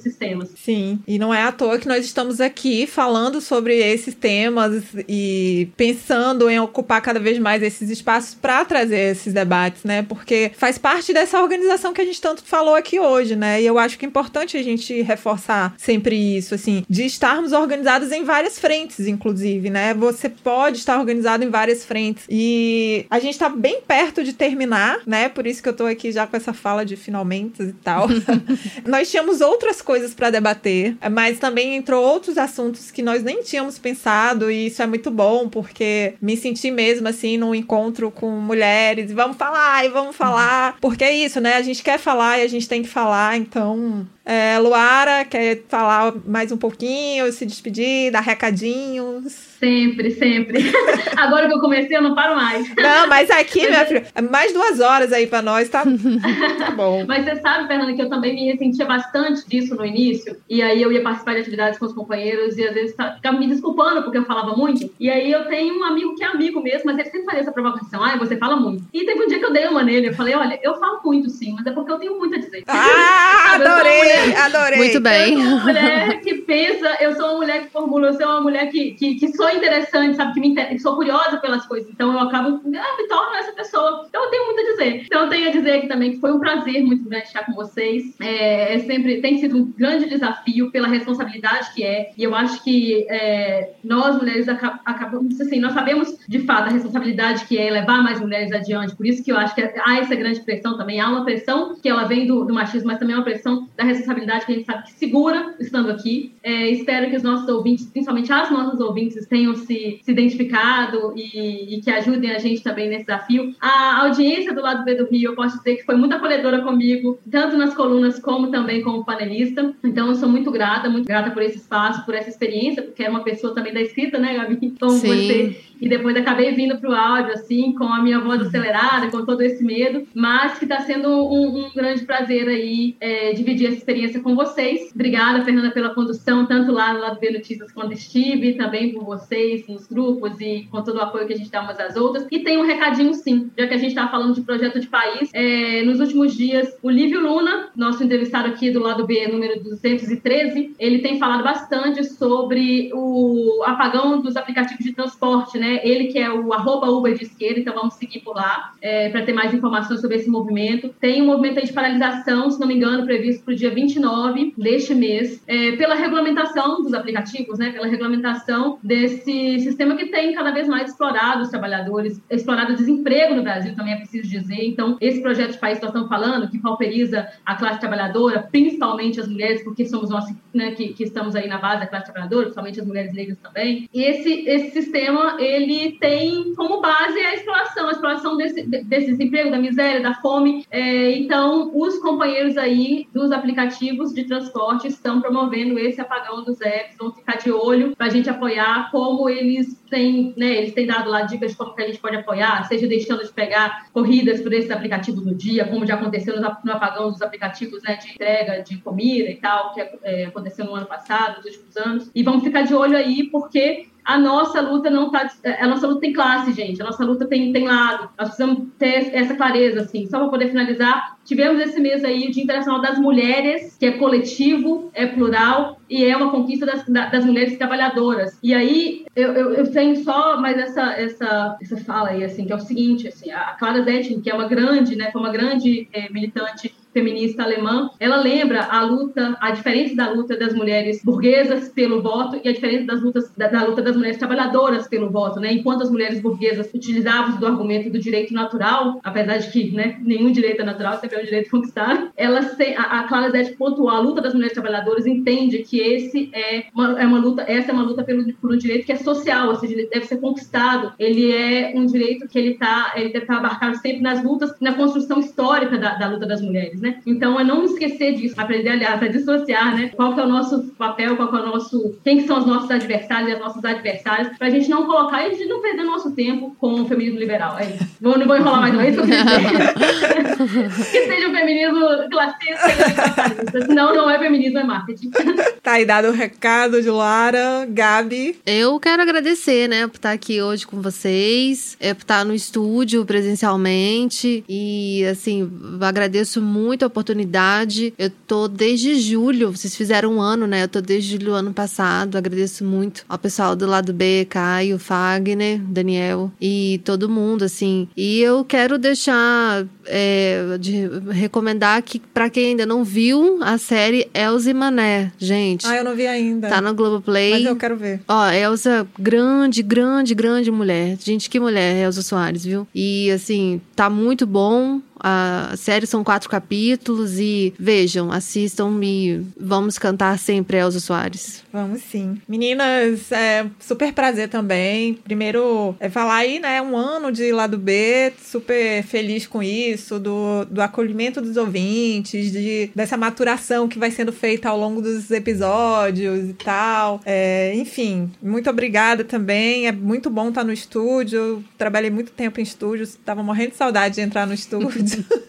sistemas. Sim, e não é à toa que nós estamos aqui falando sobre esses temas e pensando em ocupar cada vez mais esses espaços para trazer esses debates, né? Porque faz parte dessa organização que a gente tanto falou aqui hoje, né? E eu acho que é importante a gente reforçar sempre isso, assim, de estarmos organizados em várias frentes, inclusive, né? Você pode estar organizado em várias frentes. E a gente tá bem perto de terminar, né? Por isso que eu tô aqui já com essa fala de finalmente e tal. nós tínhamos outras coisas para debater, mas também entrou outros assuntos que nós nem tínhamos pensado, e isso é muito bom, porque me senti mesmo assim num encontro com mulheres, vamos falar, e vamos falar, porque é isso, né? A gente quer falar e a gente tem que falar, então. é, Luara, quer falar mais um pouquinho, se despedir, dar recadinhos? Sempre, sempre. Agora que eu comecei, eu não paro mais. Não, mas aqui, minha filha, é mais duas horas aí pra nós, tá, tá bom. Mas você sabe, Fernanda, que eu também me ressentia bastante disso no início. E aí eu ia participar de atividades com os companheiros e às vezes tá- ficava me desculpando porque eu falava muito. E aí eu tenho um amigo que é amigo mesmo, mas ele sempre fazia essa provocação. Ah, você fala muito. E teve um dia que eu dei uma nele. Eu falei, olha, eu falo muito sim, mas é porque eu tenho muito a dizer. Ah, Sabe, adorei, adorei. Muito bem. Eu sou uma mulher que pensa, eu sou uma mulher que formula, eu sou uma mulher que, que, que sou interessante, sabe? Que, me, inter- sou curiosa pelas coisas. Então eu acabo, ah, me torno essa pessoa. Então eu tenho muito a dizer. Então eu tenho a dizer aqui também que foi um prazer muito grande estar com vocês. É, é sempre, tem sido um grande desafio pela responsabilidade que é. E eu acho que é, nós mulheres aca- acabamos, assim, nós sabemos de fato a responsabilidade que é levar mais mulheres adiante. Por isso que eu acho que há essa grande pressão também. Há uma pressão que ela vem do, do machismo, mas também é uma pressão da responsabilidade que a gente sabe que segura estando aqui. É, espero que os nossos ouvintes, principalmente as nossas ouvintes, tenham se, se identificado e, e que ajudem a gente também nesse desafio. A audiência do lado B do Rio, eu posso dizer que foi muito acolhedora comigo, tanto nas colunas como também como panelista. Então, eu sou muito grata, muito grata por esse espaço, por essa experiência, porque é uma pessoa também da escrita, né, Gabi? Como Sim. você e depois acabei vindo para o áudio, assim, com a minha voz acelerada, com todo esse medo, mas que está sendo um, um grande prazer aí é, dividir essa experiência com vocês. Obrigada, Fernanda, pela condução, tanto lá no lado B Notícias quando estive, também por vocês nos grupos e com todo o apoio que a gente dá umas às outras. E tem um recadinho, sim, já que a gente está falando de projeto de país. é, nos últimos dias, o Lívio Luna, nosso entrevistado aqui do lado B, número 213, ele tem falado bastante sobre o apagão dos aplicativos de transporte, né? Ele que é o arroba Uber de esquerda, então vamos seguir por lá para ter mais informações sobre esse movimento. Tem um movimento de paralisação, se não me engano, previsto para o dia 29 deste mês, é, pela regulamentação dos aplicativos, né? Pela regulamentação desse sistema que tem cada vez mais explorado os trabalhadores, explorado o desemprego no Brasil, também é preciso dizer. Então, esse projeto de país que nós estamos falando, que pauperiza a classe trabalhadora, principalmente as mulheres, porque somos nós né, que, que estamos aí na base da classe trabalhadora, principalmente as mulheres negras também. E esse, esse sistema, ele tem como base a exploração, a exploração desse, de- desse desemprego, da miséria, da fome. É, então, os companheiros aí dos aplicativos de transporte estão promovendo esse apagão dos apps, vão ficar de olho para a gente apoiar como eles têm, né, eles têm dado lá dicas de como que a gente pode apoiar, seja deixando de pegar corridas por esses aplicativos no dia, como já aconteceu no, no apagão dos aplicativos né, de entrega de comida e tal, que é, aconteceu no ano passado, nos últimos anos. E vamos ficar de olho aí, porque a nossa luta não tá. A nossa luta tem classe, gente. A nossa luta tem, tem lado. Nós precisamos ter essa clareza, assim. Só para poder finalizar, tivemos esse mês aí o Dia Internacional das Mulheres, que é coletivo, é plural e é uma conquista das, da- das mulheres trabalhadoras. E aí eu, eu, eu tenho só mais essa, essa, essa fala aí, assim, que é o seguinte, assim, a Clara Zetkin, que é uma grande, né, foi uma grande eh, militante feminista alemã, ela lembra a luta, a diferença da luta das mulheres burguesas pelo voto e a diferença das lutas da, da luta das mulheres trabalhadoras pelo voto, né? Enquanto as mulheres burguesas utilizavam do argumento do direito natural, apesar de que, né, nenhum direito é natural, sempre é um direito conquistado, elas a, a Clara Zete pontuou a luta das mulheres trabalhadoras entende que esse é uma, é uma luta, essa é uma luta pelo, por um direito que é social, seja, ele deve ser conquistado. Ele é um direito que ele está ele deve estar abarcado sempre nas lutas, na construção histórica da, da luta das mulheres, né? Então é não esquecer disso, aprender, aliás, a dissociar, né? Qual que é o nosso papel, qual que é o nosso, quem que são os nossos adversários e as nossas adversárias, para a gente não colocar e a gente não perder nosso tempo com o feminismo liberal. É isso. Vou, não vou enrolar mais, não. É isso que eu que seja o feminismo classista e. Senão não é feminismo, é marketing. Tá aí dado o recado de Lara, Gabi. Eu quero agradecer, né, por estar aqui hoje com vocês, é, por estar no estúdio presencialmente e, assim, agradeço muito a oportunidade. Eu tô desde julho, vocês fizeram um ano, né? Eu tô desde julho ano passado. Agradeço muito ao pessoal do lado B, Caio, Fagner, Daniel e todo mundo, assim. E eu quero deixar é, de recomendar que para quem ainda não viu a série Elza e Mané, gente. Ah, eu não vi ainda. Tá no Globoplay. Mas eu quero ver. Ó, Elza, grande, grande, grande mulher. Gente, que mulher, Elza Soares, viu? E assim, tá muito bom. A série são quatro capítulos e vejam, assistam e vamos cantar sempre Elza Soares. Vamos sim. Meninas, é super prazer também. Primeiro, é falar aí, né, um ano de lado B, super feliz com isso, do, do acolhimento dos ouvintes, de, dessa maturação que vai sendo feita ao longo dos episódios e tal. É, enfim, muito obrigada também. É muito bom estar no estúdio. Trabalhei muito tempo em estúdio, tava morrendo de saudade de entrar no estúdio. kids.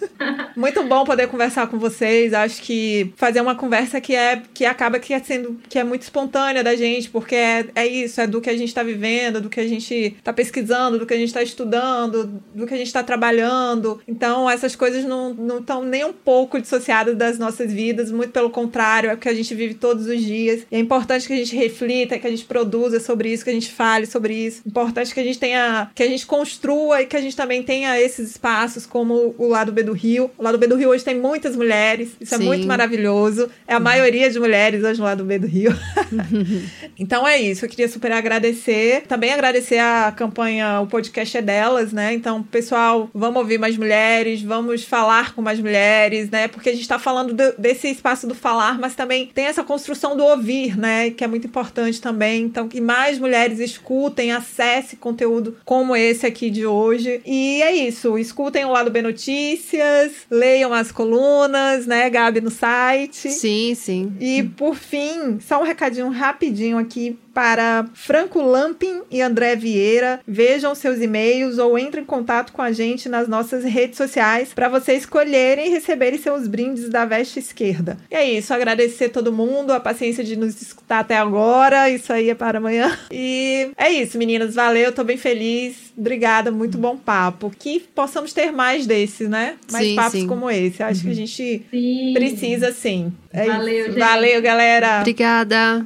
Muito bom poder conversar com vocês. Acho que fazer uma conversa que é que acaba que é sendo que é muito espontânea da gente, porque é, é isso, é do que a gente está vivendo, do que a gente está pesquisando, do que a gente está estudando, do que a gente está trabalhando. Então, essas coisas não estão nem um pouco dissociadas das nossas vidas, muito pelo contrário, é o que a gente vive todos os dias. E é importante que a gente reflita, que a gente produza sobre isso, que a gente fale sobre isso. Importante que a gente tenha, que a gente construa e que a gente também tenha esses espaços como o lado B do Rio. O lado B do Rio hoje tem muitas mulheres, isso é Sim. muito maravilhoso. É a maioria de mulheres hoje no lado B do Rio. então é isso, eu queria super agradecer. Também agradecer a campanha O Podcast é Delas, né? Então, pessoal, vamos ouvir mais mulheres, vamos falar com mais mulheres, né? Porque a gente tá falando do- desse espaço do falar, mas também tem essa construção do ouvir, né? Que é muito importante também. Então, que mais mulheres escutem, acessem conteúdo como esse aqui de hoje. E é isso, escutem o Lado B Notícias, leiam as colunas, né, Gabi, no site. Sim, sim. E por fim, só um recadinho rapidinho aqui para Franco Lampin e André Vieira. Vejam seus e-mails ou entrem em contato com a gente nas nossas redes sociais para vocês escolherem e receberem seus brindes da veste esquerda. E é isso, agradecer todo mundo, a paciência de nos escutar até agora. Isso aí é para amanhã. E é isso, meninas. Valeu, tô bem feliz. Obrigada, muito bom papo. Que possamos ter mais desses, né? Mais Sim, papos sim. como esse. Acho que a gente Sim. precisa sim. É Valeu, isso. gente. Valeu, galera. Obrigada.